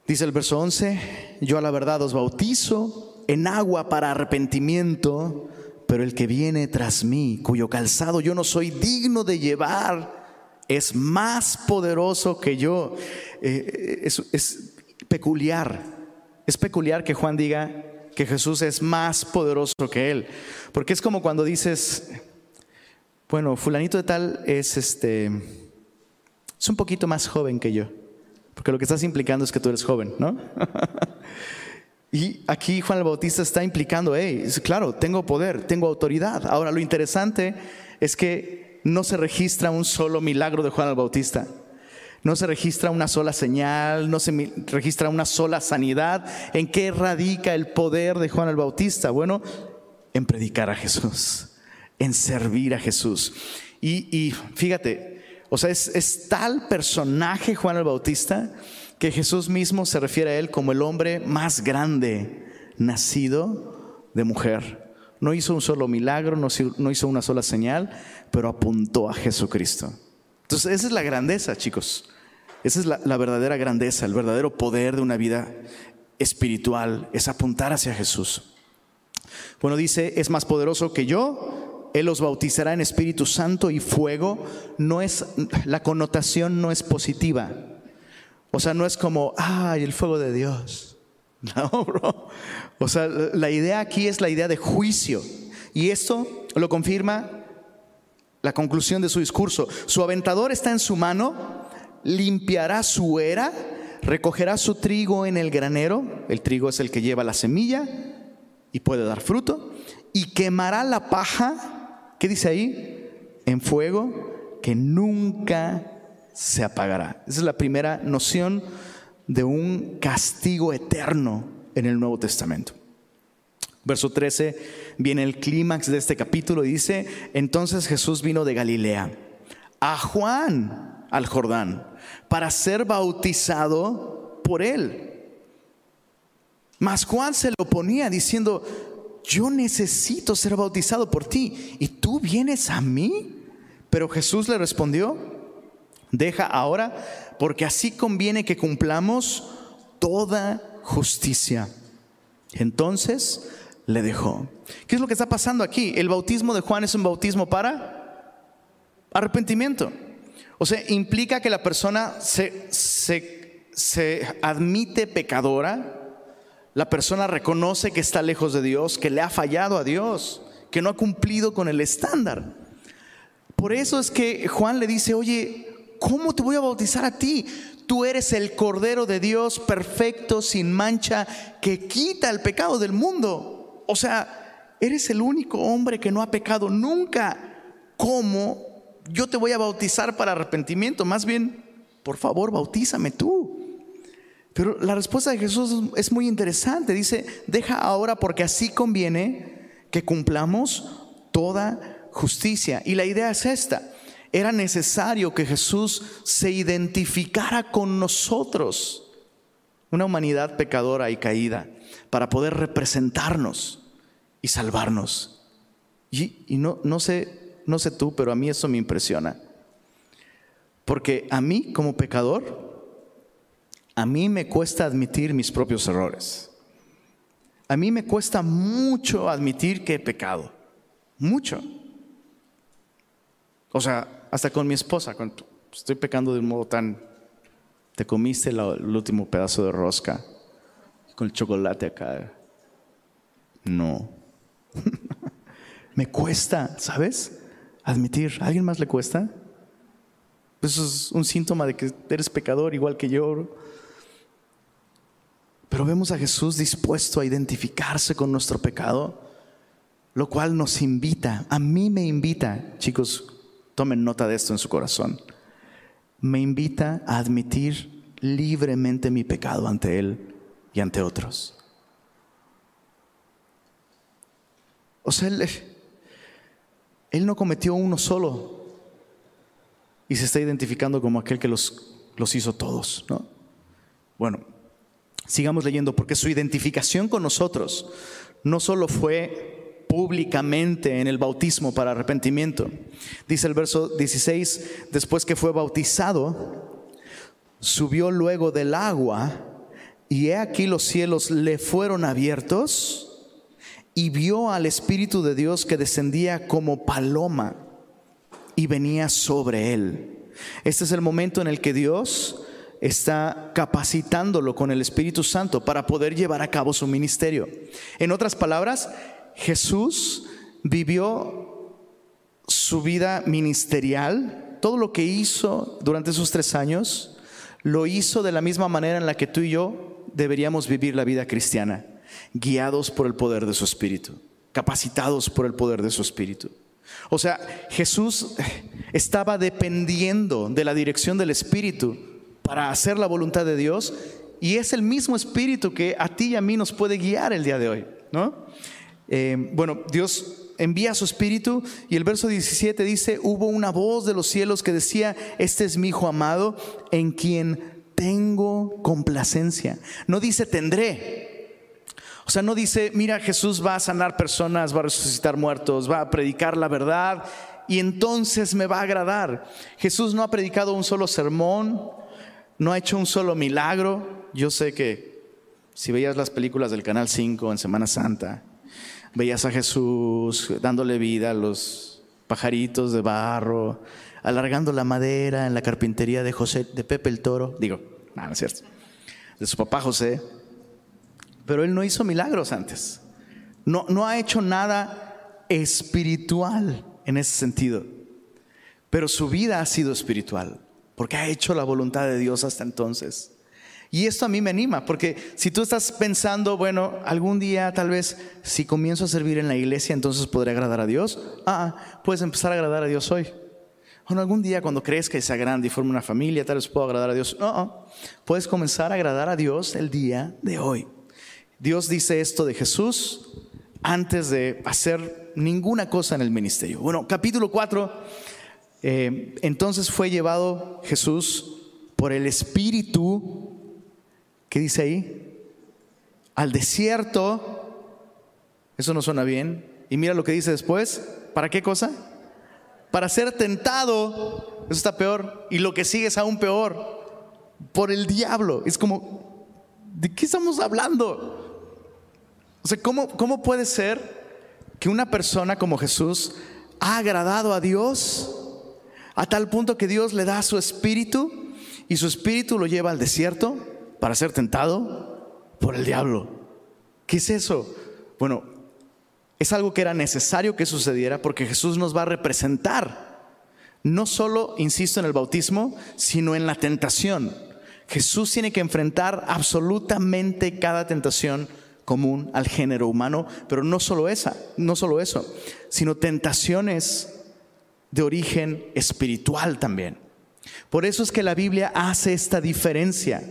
Dice el verso 11, yo a la verdad os bautizo en agua para arrepentimiento pero el que viene tras mí, cuyo calzado yo no soy digno de llevar, es más poderoso que yo. Eh, es, es peculiar, es peculiar que Juan diga que Jesús es más poderoso que él, porque es como cuando dices, bueno, fulanito de tal es este, es un poquito más joven que yo, porque lo que estás implicando es que tú eres joven, ¿no? Y aquí Juan el Bautista está implicando, hey, claro, tengo poder, tengo autoridad. Ahora, lo interesante es que no se registra un solo milagro de Juan el Bautista. No se registra una sola señal, no se registra una sola sanidad. ¿En qué radica el poder de Juan el Bautista? Bueno, en predicar a Jesús, en servir a Jesús. Y, fíjate, o sea, es, es tal personaje Juan el Bautista que Jesús mismo se refiere a él como el hombre más grande nacido de mujer. No hizo un solo milagro, no hizo una sola señal, pero apuntó a Jesucristo. Entonces, esa es la grandeza, chicos. Esa es la, la verdadera grandeza, el verdadero poder de una vida espiritual, es apuntar hacia Jesús. Bueno, dice, es más poderoso que yo, Él los bautizará en Espíritu Santo y fuego. No es, la connotación no es positiva. O sea, no es como, ay, el fuego de Dios. No, bro. O sea, la idea aquí es la idea de juicio. Y esto lo confirma la conclusión de su discurso. Su aventador está en su mano, limpiará su era, recogerá su trigo en el granero. El trigo es el que lleva la semilla y puede dar fruto. Y quemará la paja, ¿qué dice ahí? En fuego que nunca se apagará. Esa es la primera noción de un castigo eterno en el Nuevo Testamento. Verso 13 viene el clímax de este capítulo y dice, entonces Jesús vino de Galilea a Juan al Jordán para ser bautizado por él. Mas Juan se lo ponía diciendo, yo necesito ser bautizado por ti y tú vienes a mí. Pero Jesús le respondió, Deja ahora, porque así conviene que cumplamos toda justicia. Entonces le dejó. ¿Qué es lo que está pasando aquí? El bautismo de Juan es un bautismo para arrepentimiento. O sea, implica que la persona se, se admite pecadora, la persona reconoce que está lejos de Dios, que le ha fallado a Dios, que no ha cumplido con el estándar. Por eso es que Juan le dice, oye, ¿cómo te voy a bautizar a ti? Tú eres el Cordero de Dios perfecto, sin mancha, que quita el pecado del mundo. O sea, eres el único hombre que no ha pecado nunca. ¿Cómo yo te voy a bautizar para arrepentimiento? Más bien, por favor, bautízame tú. Pero la respuesta de Jesús es muy interesante. Dice, deja ahora porque así conviene que cumplamos toda justicia. Y la idea es esta era necesario que Jesús se identificara con nosotros, una humanidad pecadora y caída, para poder representarnos y salvarnos. Y, no, no, sé, no sé tú, pero a mí eso me impresiona. Porque a mí como pecador, a mí me cuesta admitir mis propios errores. A mí me cuesta mucho admitir que he pecado. Mucho. O sea, hasta con mi esposa, estoy pecando de un modo tan... Te comiste el último pedazo de rosca con el chocolate acá. No. Me cuesta, ¿sabes? Admitir. ¿A alguien más le cuesta? Eso es un síntoma de que eres pecador igual que yo. Pero vemos a Jesús dispuesto a identificarse con nuestro pecado, lo cual nos invita, a mí me invita, chicos, tomen nota de esto en su corazón, me invita a admitir libremente mi pecado ante Él y ante otros. O sea, Él, no cometió uno solo y se está identificando como aquel que los, los hizo todos, ¿no? Bueno, sigamos leyendo, porque su identificación con nosotros no solo fue públicamente en el bautismo para arrepentimiento. Dice el verso 16, después que fue bautizado, subió luego del agua y he aquí los cielos le fueron abiertos y vio al Espíritu de Dios que descendía como paloma y venía sobre él. Este es el momento en el que Dios está capacitándolo con el Espíritu Santo para poder llevar a cabo su ministerio. En otras palabras, Jesús vivió su vida ministerial, todo lo que hizo durante esos tres años, lo hizo de la misma manera en la que tú y yo deberíamos vivir la vida cristiana, guiados por el poder de su Espíritu, capacitados por el poder de su Espíritu. O sea, Jesús estaba dependiendo de la dirección del Espíritu para hacer la voluntad de Dios y es el mismo Espíritu que a ti y a mí nos puede guiar el día de hoy, ¿no? Eh, bueno, Dios envía su Espíritu y el verso 17 dice, hubo una voz de los cielos que decía, este es mi Hijo amado en quien tengo complacencia. No dice tendré. O sea, no dice, mira, Jesús va a sanar personas, va a resucitar muertos, va a predicar la verdad y entonces me va a agradar. Jesús no ha predicado un solo sermón, no ha hecho un solo milagro. Yo sé que si veías las películas del Canal 5 en Semana Santa, veías a Jesús dándole vida a los pajaritos de barro, alargando la madera en la carpintería de José, de Pepe el Toro, digo, no, no es cierto, de su papá José, pero él no hizo milagros antes, no, no ha hecho nada espiritual en ese sentido, pero su vida ha sido espiritual porque ha hecho la voluntad de Dios hasta entonces. Y esto a mí me anima, porque si tú estás pensando, bueno, algún día tal vez si comienzo a servir en la iglesia, entonces podré agradar a Dios, ah, puedes empezar a agradar a Dios hoy. Bueno, algún día cuando crezca y sea grande y forme una familia, tal vez puedo agradar a Dios. No, no, puedes comenzar a agradar a Dios el día de hoy. Dios dice esto de Jesús antes de hacer ninguna cosa en el ministerio. Bueno, capítulo 4 eh, entonces fue llevado Jesús por el Espíritu, ¿qué dice ahí? Al desierto. Eso no suena bien. Y mira lo que dice después. ¿Para qué cosa? Para ser tentado. Eso está peor. Y lo que sigue es aún peor. Por el diablo. Es como, ¿de qué estamos hablando? O sea, ¿cómo, cómo puede ser que una persona como Jesús ha agradado a Dios? A tal punto que Dios le da su espíritu y su espíritu lo lleva al desierto para ser tentado por el diablo. ¿Qué es eso? Bueno, es algo que era necesario que sucediera porque Jesús nos va a representar. No solo, insisto, en el bautismo, sino en la tentación. Jesús tiene que enfrentar absolutamente cada tentación común al género humano, pero no solo esa, no solo eso, sino tentaciones de origen espiritual también. Por eso es que la Biblia hace esta diferencia.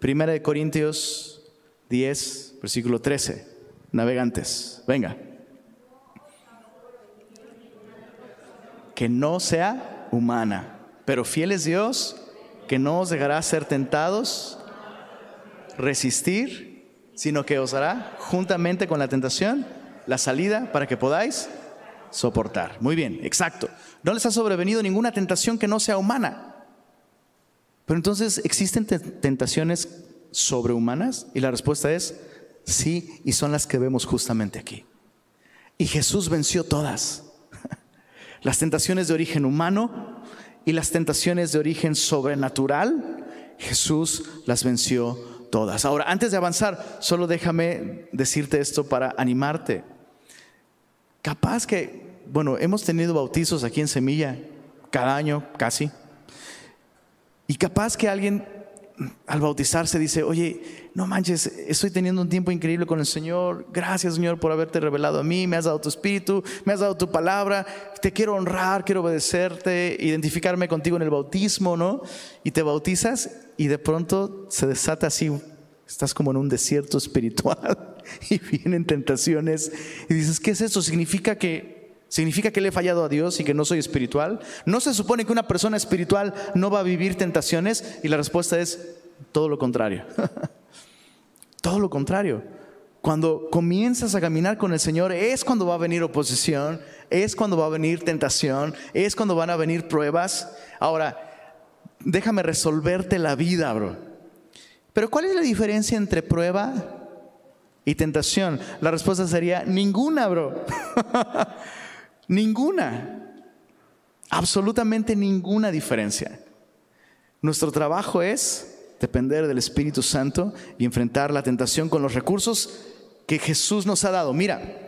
Primera de Corintios 10, versículo 13. Navegantes, venga. Que no sea humana, pero fiel es Dios, que no os dejará ser tentados, resistir, sino que os hará juntamente con la tentación la salida para que podáis soportar. Muy bien, exacto. No les ha sobrevenido ninguna tentación que no sea humana. Pero entonces, ¿existen tentaciones sobrehumanas? Y la respuesta es sí, y son las que vemos justamente aquí. Y Jesús venció todas. Las tentaciones de origen humano y las tentaciones de origen sobrenatural, Jesús las venció todas. Ahora, antes de avanzar, solo déjame decirte esto para animarte. Capaz que bueno, hemos tenido bautizos aquí en Semilla cada año, casi. Y capaz que alguien al bautizarse dice, oye, no manches, estoy teniendo un tiempo increíble con el Señor. Gracias, Señor, por haberte revelado a mí. Me has dado tu espíritu, me has dado tu palabra. Te quiero honrar, quiero obedecerte, identificarme contigo en el bautismo, ¿no? Y te bautizas y de pronto se desata así. Estás como en un desierto espiritual y vienen tentaciones y dices, ¿qué es eso? Significa que ¿Significa que le he fallado a Dios y que no soy espiritual? ¿No se supone que una persona espiritual no va a vivir tentaciones? Y la respuesta es todo lo contrario. todo lo contrario. Cuando comienzas a caminar con el Señor es cuando va a venir oposición, es cuando va a venir tentación, es cuando van a venir pruebas. Ahora, déjame resolverte la vida, bro. Pero ¿cuál es la diferencia entre prueba y tentación? La respuesta sería ninguna, bro. ninguna. Absolutamente ninguna diferencia. Nuestro trabajo es depender del Espíritu Santo y enfrentar la tentación con los recursos que Jesús nos ha dado. Mira,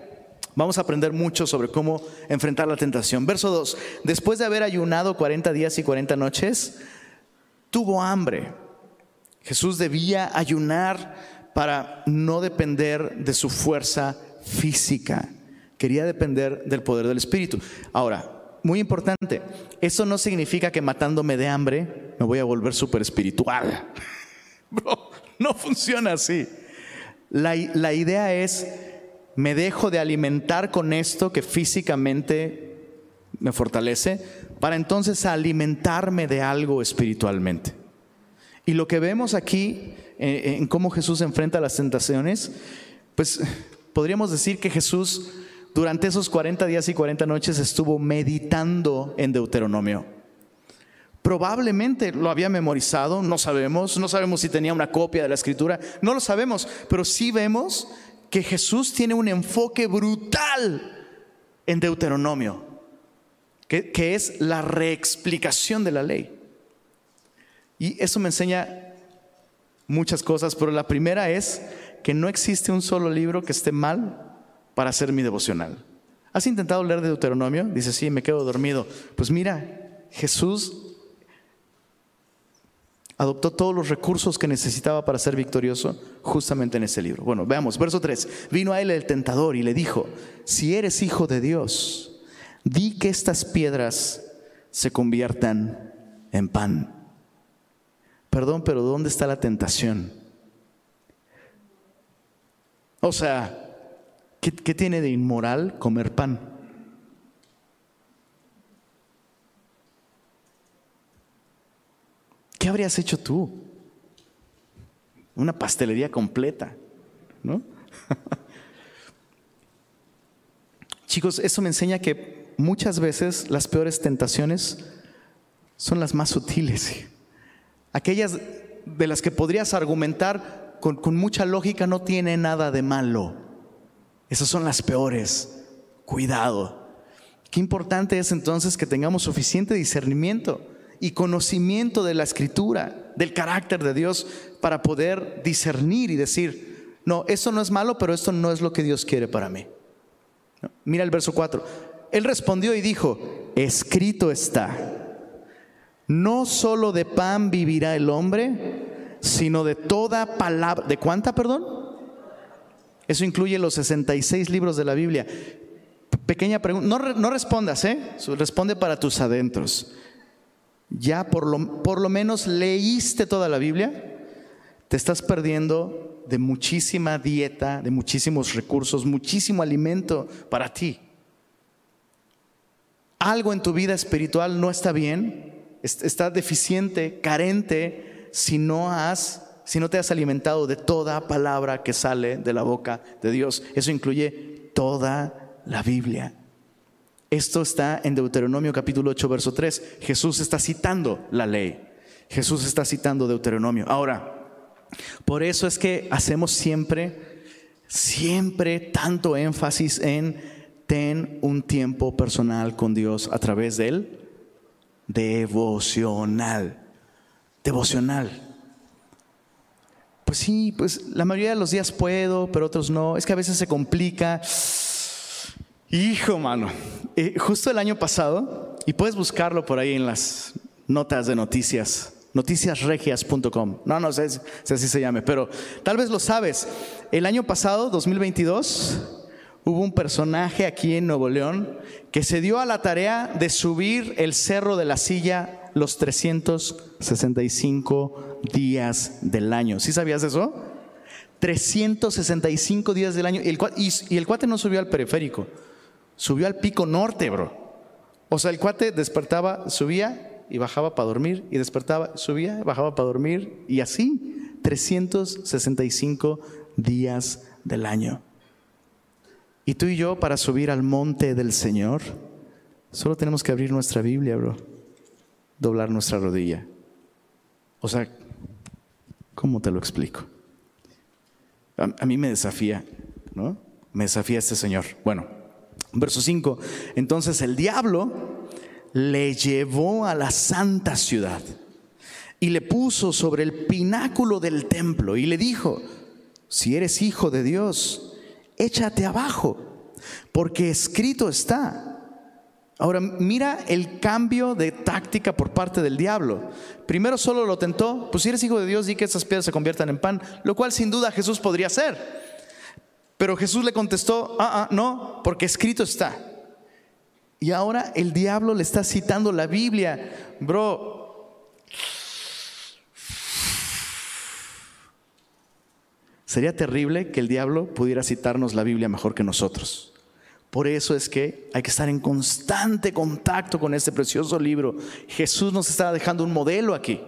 Vamos a aprender mucho sobre cómo enfrentar la tentación. Verso 2. Después de haber ayunado 40 días y 40 noches, tuvo hambre. Jesús debía ayunar para no depender de su fuerza física. Quería depender del poder del Espíritu. Ahora, muy importante, eso no significa que matándome de hambre me voy a volver súper espiritual. Bro, no funciona así. La, la idea es me dejo de alimentar con esto que físicamente me fortalece, para entonces alimentarme de algo espiritualmente. Y lo que vemos aquí eh, en cómo Jesús enfrenta las tentaciones, pues podríamos decir que Jesús durante esos 40 días y 40 noches estuvo meditando en Deuteronomio. Probablemente lo había memorizado, no sabemos, no sabemos si tenía una copia de la escritura, no lo sabemos, pero sí vemos que Jesús tiene un enfoque brutal en Deuteronomio, que, que, es la reexplicación de la ley. Y eso me enseña muchas cosas, pero la primera es que no existe un solo libro que esté mal para hacer mi devocional. ¿Has intentado leer Deuteronomio? Dice, sí, me quedo dormido. Pues mira, Jesús adoptó todos los recursos que necesitaba para ser victorioso justamente en ese libro. Bueno, veamos, verso 3. Vino a él el tentador y le dijo, si eres hijo de Dios, di que estas piedras se conviertan en pan. Perdón, pero ¿dónde está la tentación? O sea, ¿qué, tiene de inmoral comer pan? ¿Qué habrías hecho tú? Una pastelería completa, ¿no? Chicos, eso me enseña que muchas veces las peores tentaciones son las más sutiles. Aquellas de las que podrías argumentar con, con mucha lógica no tiene nada de malo. Esas son las peores. Cuidado. Qué importante es entonces que tengamos suficiente discernimiento y conocimiento de la escritura, del carácter de Dios, para poder discernir y decir, no, esto no es malo, pero esto no es lo que Dios quiere para mí. Mira el verso 4. Él respondió y dijo, escrito está, no solo de pan vivirá el hombre, sino de toda palabra. ¿De cuánta, perdón? Eso incluye los 66 libros de la Biblia. Pequeña pregunta, no, respondas, ¿eh? Responde para tus adentros ya por lo, por lo menos leíste toda la Biblia, te estás perdiendo de muchísima dieta, de muchísimos recursos, muchísimo alimento para ti. Algo en tu vida espiritual no está bien, está deficiente, carente, si no has si no te has alimentado de toda palabra que sale de la boca de Dios. Eso incluye toda la Biblia. Esto está en Deuteronomio capítulo 8, verso 3. Jesús está citando la ley. Jesús está citando Deuteronomio. Ahora, por eso es que hacemos siempre, siempre tanto énfasis en ten un tiempo personal con Dios a través del devocional. Devocional. Pues sí, pues la mayoría de los días puedo, pero otros no. Es que a veces se complica. Hijo, mano. Eh, justo el año pasado, y puedes buscarlo por ahí en las notas de noticias, noticiasregias.com. No, no sé si así se llame, pero tal vez lo sabes. El año pasado, 2022, hubo un personaje aquí en Nuevo León que se dio a la tarea de subir el cerro de la silla los 365 días del año. ¿Sí sabías eso? 365 días del año. y el cuate no subió al periférico Subió al pico norte, bro. O sea, el cuate despertaba, subía y bajaba para dormir, y despertaba, subía, bajaba para dormir, y así 365 días del año. Y tú y yo, para subir al monte del Señor, solo tenemos que abrir nuestra Biblia, bro. Doblar nuestra rodilla. O sea, ¿cómo te lo explico? A, mí me desafía, ¿no? Me desafía este Señor. Bueno, verso 5. Entonces el diablo le llevó a la santa ciudad y le puso sobre el pináculo del templo y le dijo, si eres hijo de Dios, échate abajo, porque escrito está. Ahora mira el cambio de táctica por parte del diablo. Primero solo lo tentó, pues si eres hijo de Dios, di que esas piedras se conviertan en pan, lo cual sin duda Jesús podría hacer. Pero Jesús le contestó, ah, ah, no, porque escrito está. Y ahora el diablo le está citando la Biblia. Bro, sería terrible que el diablo pudiera citarnos la Biblia mejor que nosotros. Por eso es que hay que estar en constante contacto con este precioso libro. Jesús nos está dejando un modelo aquí,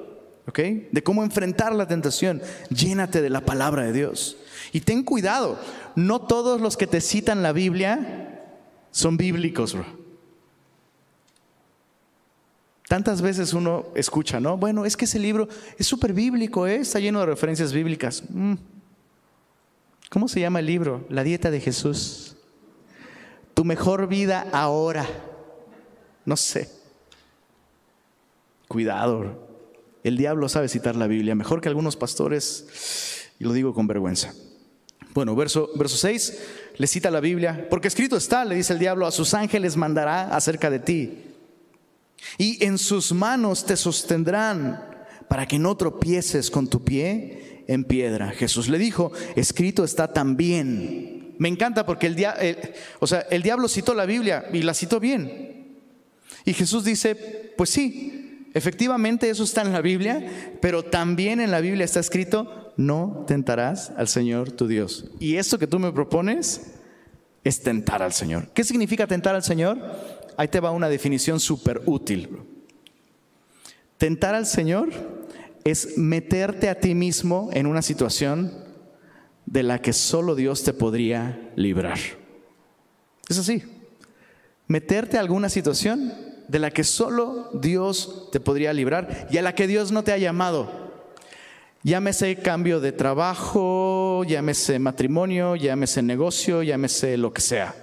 ¿ok? De cómo enfrentar la tentación. Llénate de la palabra de Dios. Y ten cuidado, no todos los que te citan la Biblia son bíblicos, bro. Tantas veces uno escucha, ¿no? Bueno, es que ese libro es súper bíblico, ¿eh? está lleno de referencias bíblicas. Mm. ¿Cómo se llama el libro? La dieta de Jesús. Tu mejor vida ahora. No sé. Cuidado. El diablo sabe citar la Biblia mejor que algunos pastores, y lo digo con vergüenza. Bueno, verso, verso 6 le cita la Biblia, porque escrito está, le dice el diablo, a sus ángeles mandará acerca de ti, y en sus manos te sostendrán para que no tropieces con tu pie en piedra. Jesús le dijo, escrito está también. Me encanta porque el, o sea, el diablo citó la Biblia y la citó bien. Y Jesús dice, pues sí, efectivamente eso está en la Biblia, pero también en la Biblia está escrito, no tentarás al Señor tu Dios. Y esto que tú me propones es tentar al Señor. ¿Qué significa tentar al Señor? Ahí te va una definición súper útil. Tentar al Señor es meterte a ti mismo en una situación de la que solo Dios te podría librar. Es así. Meterte a alguna situación de la que solo Dios te podría librar y a la que Dios no te ha llamado. Llámese cambio de trabajo, llámese matrimonio, llámese negocio, llámese lo que sea.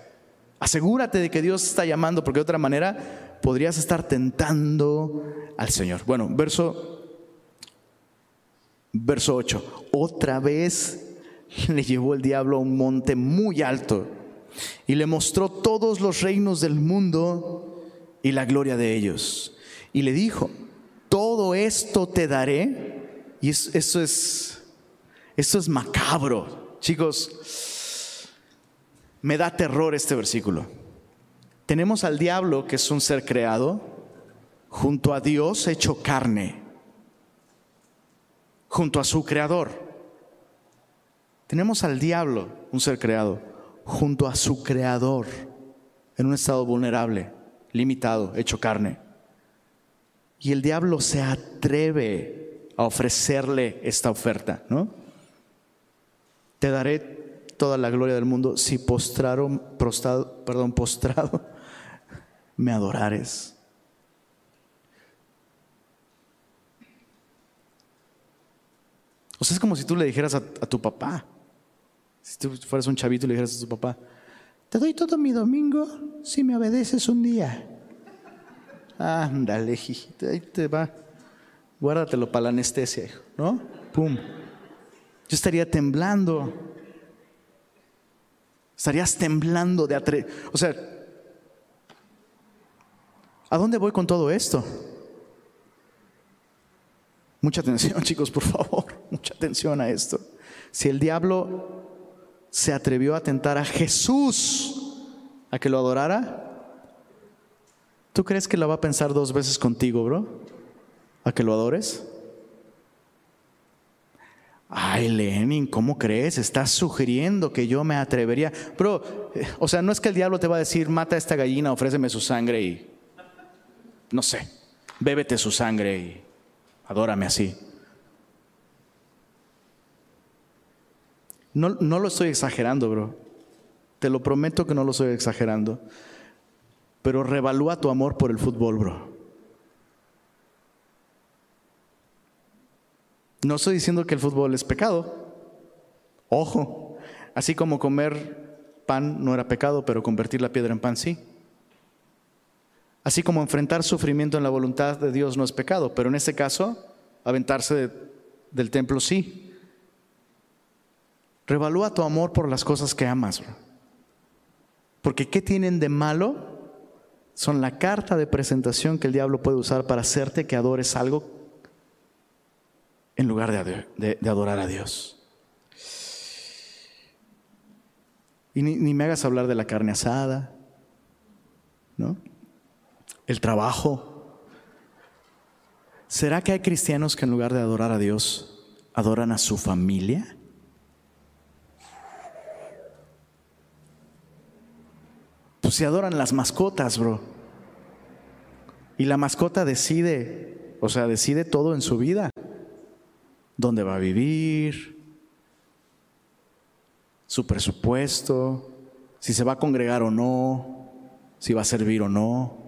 Asegúrate de que Dios está llamando porque de otra manera podrías estar tentando al Señor. Bueno, verso, verso 8. Otra vez le llevó el diablo a un monte muy alto y le mostró todos los reinos del mundo y la gloria de ellos. Y le dijo, todo esto te daré y eso es, esto es macabro. Chicos, me da terror este versículo. Tenemos al diablo, que es un ser creado, junto a Dios hecho carne, junto a su creador. Tenemos al diablo, un ser creado, junto a su creador, en un estado vulnerable, limitado, hecho carne. Y el diablo se atreve a ofrecerle esta oferta, ¿no? Te daré toda la gloria del mundo si postrado, prostrado, perdón, postrado me adorares. O sea, es como si tú le dijeras a, tu papá, si tú fueras un chavito y le dijeras a tu papá, te doy todo mi domingo si me obedeces un día. Ándale, ahí te va guárdatelo para la anestesia, hijo, ¿no? Pum. Yo estaría temblando. Estarías temblando de atre... O sea, ¿a dónde voy con todo esto? Mucha atención, chicos, por favor. Mucha atención a esto. Si el diablo se atrevió a tentar a Jesús a que lo adorara, ¿tú crees que lo va a pensar dos veces contigo, bro? a que lo adores? Ay, Lenin, ¿cómo crees? Estás sugiriendo que yo me atrevería. Pero, eh, o sea, no es que el diablo te va a decir, mata a esta gallina, ofréceme su sangre y, no sé, bébete su sangre y adórame así. No, no lo estoy exagerando, bro. Te lo prometo que no lo estoy exagerando. Pero revalúa tu amor por el fútbol, bro. No estoy diciendo que el fútbol es pecado. Ojo, así como comer pan no era pecado, pero convertir la piedra en pan sí. Así como enfrentar sufrimiento en la voluntad de Dios no es pecado, pero en este caso, aventarse del templo sí. Revalúa tu amor por las cosas que amas. Porque ¿qué tienen de malo? Son la carta de presentación que el diablo puede usar para hacerte que adores algo en lugar de, adorar a Dios. Y ni, ni me hagas hablar de la carne asada, ¿no? el trabajo. ¿Será que hay cristianos que en lugar de adorar a Dios, adoran a su familia? Pues se adoran las mascotas, bro. Y la mascota decide, o sea, decide todo en su vida. Dónde va a vivir, su presupuesto, si se va a congregar o no, si va a servir o no.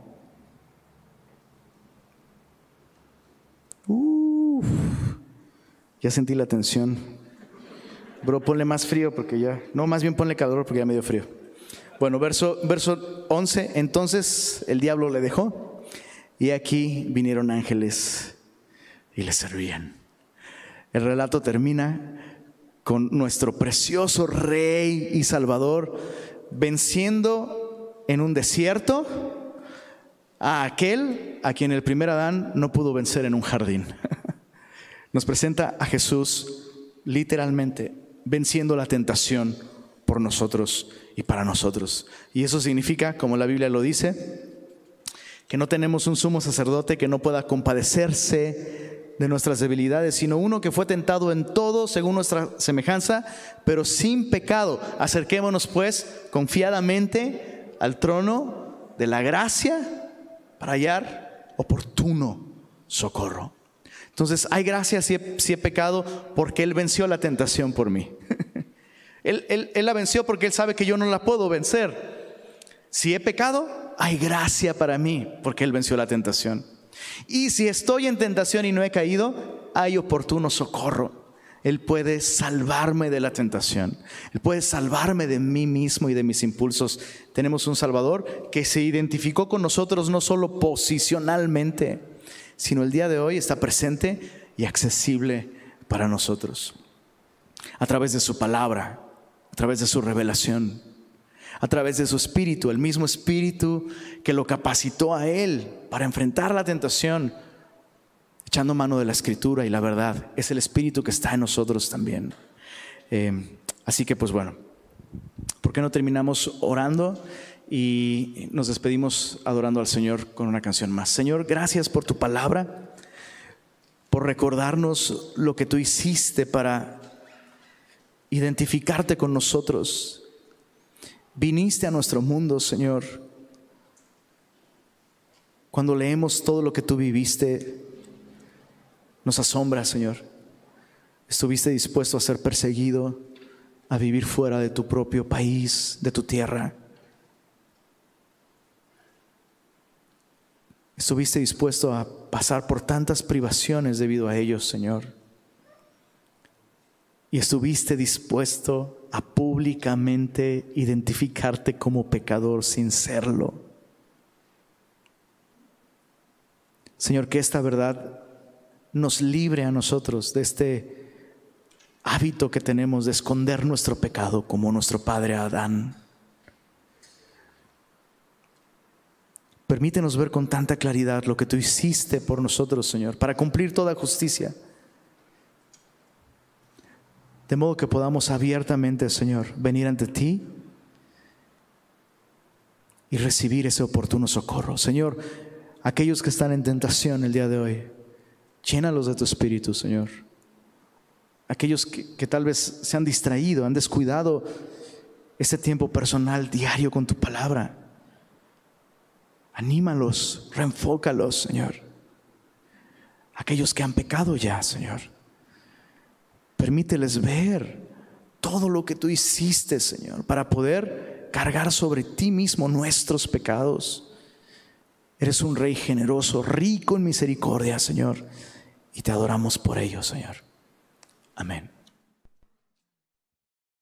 Ya sentí la tensión. Bro, ponle más frío porque ya. No, más bien ponle calor porque ya me dio frío. Bueno, verso, verso 11. Entonces el diablo le dejó. Y aquí vinieron ángeles y le servían. El relato termina con nuestro precioso Rey y Salvador venciendo en un desierto a aquel a quien el primer Adán no pudo vencer en un jardín. nos presenta a Jesús literalmente venciendo la tentación por nosotros y para nosotros. Y eso significa, como la Biblia lo dice, que no tenemos un sumo sacerdote que no pueda compadecerse de nuestras debilidades, sino uno que fue tentado en todo según nuestra semejanza, pero sin pecado. Acerquémonos pues confiadamente al trono de la gracia para hallar oportuno socorro. Entonces, hay gracia si he, pecado porque Él venció la tentación por mí. él, la venció porque Él sabe que yo no la puedo vencer. Si he pecado, hay gracia para mí porque Él venció la tentación. Y si estoy en tentación y no he caído, hay oportuno socorro. Él puede salvarme de la tentación. Él puede salvarme de mí mismo y de mis impulsos. Tenemos un Salvador que se identificó con nosotros no solo posicionalmente, sino el día de hoy está presente y accesible para nosotros. A través de su palabra, a través de su revelación, a través de su espíritu, el mismo espíritu que lo capacitó a él para enfrentar la tentación, echando mano de la escritura y la verdad. Es el espíritu que está en nosotros también. Eh, así que pues bueno, ¿por qué no terminamos orando? y nos despedimos adorando al Señor con una canción más. Señor, gracias por tu palabra, por recordarnos lo que tú hiciste para identificarte con nosotros. Viniste a nuestro mundo, Señor. Cuando leemos todo lo que tú viviste, nos asombra, Señor. Estuviste dispuesto a ser perseguido, a vivir fuera de tu propio país, de tu tierra Estuviste dispuesto a pasar por tantas privaciones debido a ellos, Señor. Y estuviste dispuesto a públicamente identificarte como pecador sin serlo. Señor, que esta verdad nos libre a nosotros de este hábito que tenemos de esconder nuestro pecado como nuestro padre Adán. Permítenos ver con tanta claridad lo que tú hiciste por nosotros, Señor, para cumplir toda justicia. De modo que podamos abiertamente, Señor, venir ante ti y recibir ese oportuno socorro. Señor, aquellos que están en tentación el día de hoy, llénalos de tu espíritu, Señor. Aquellos que, que tal vez se han distraído, han descuidado ese tiempo personal diario con tu palabra. Anímalos, reenfócalos, Señor. Aquellos que han pecado ya, Señor. Permíteles ver todo lo que tú hiciste, Señor, para poder cargar sobre ti mismo nuestros pecados. Eres un rey generoso, rico en misericordia, Señor, y te adoramos por ello, Señor. Amén.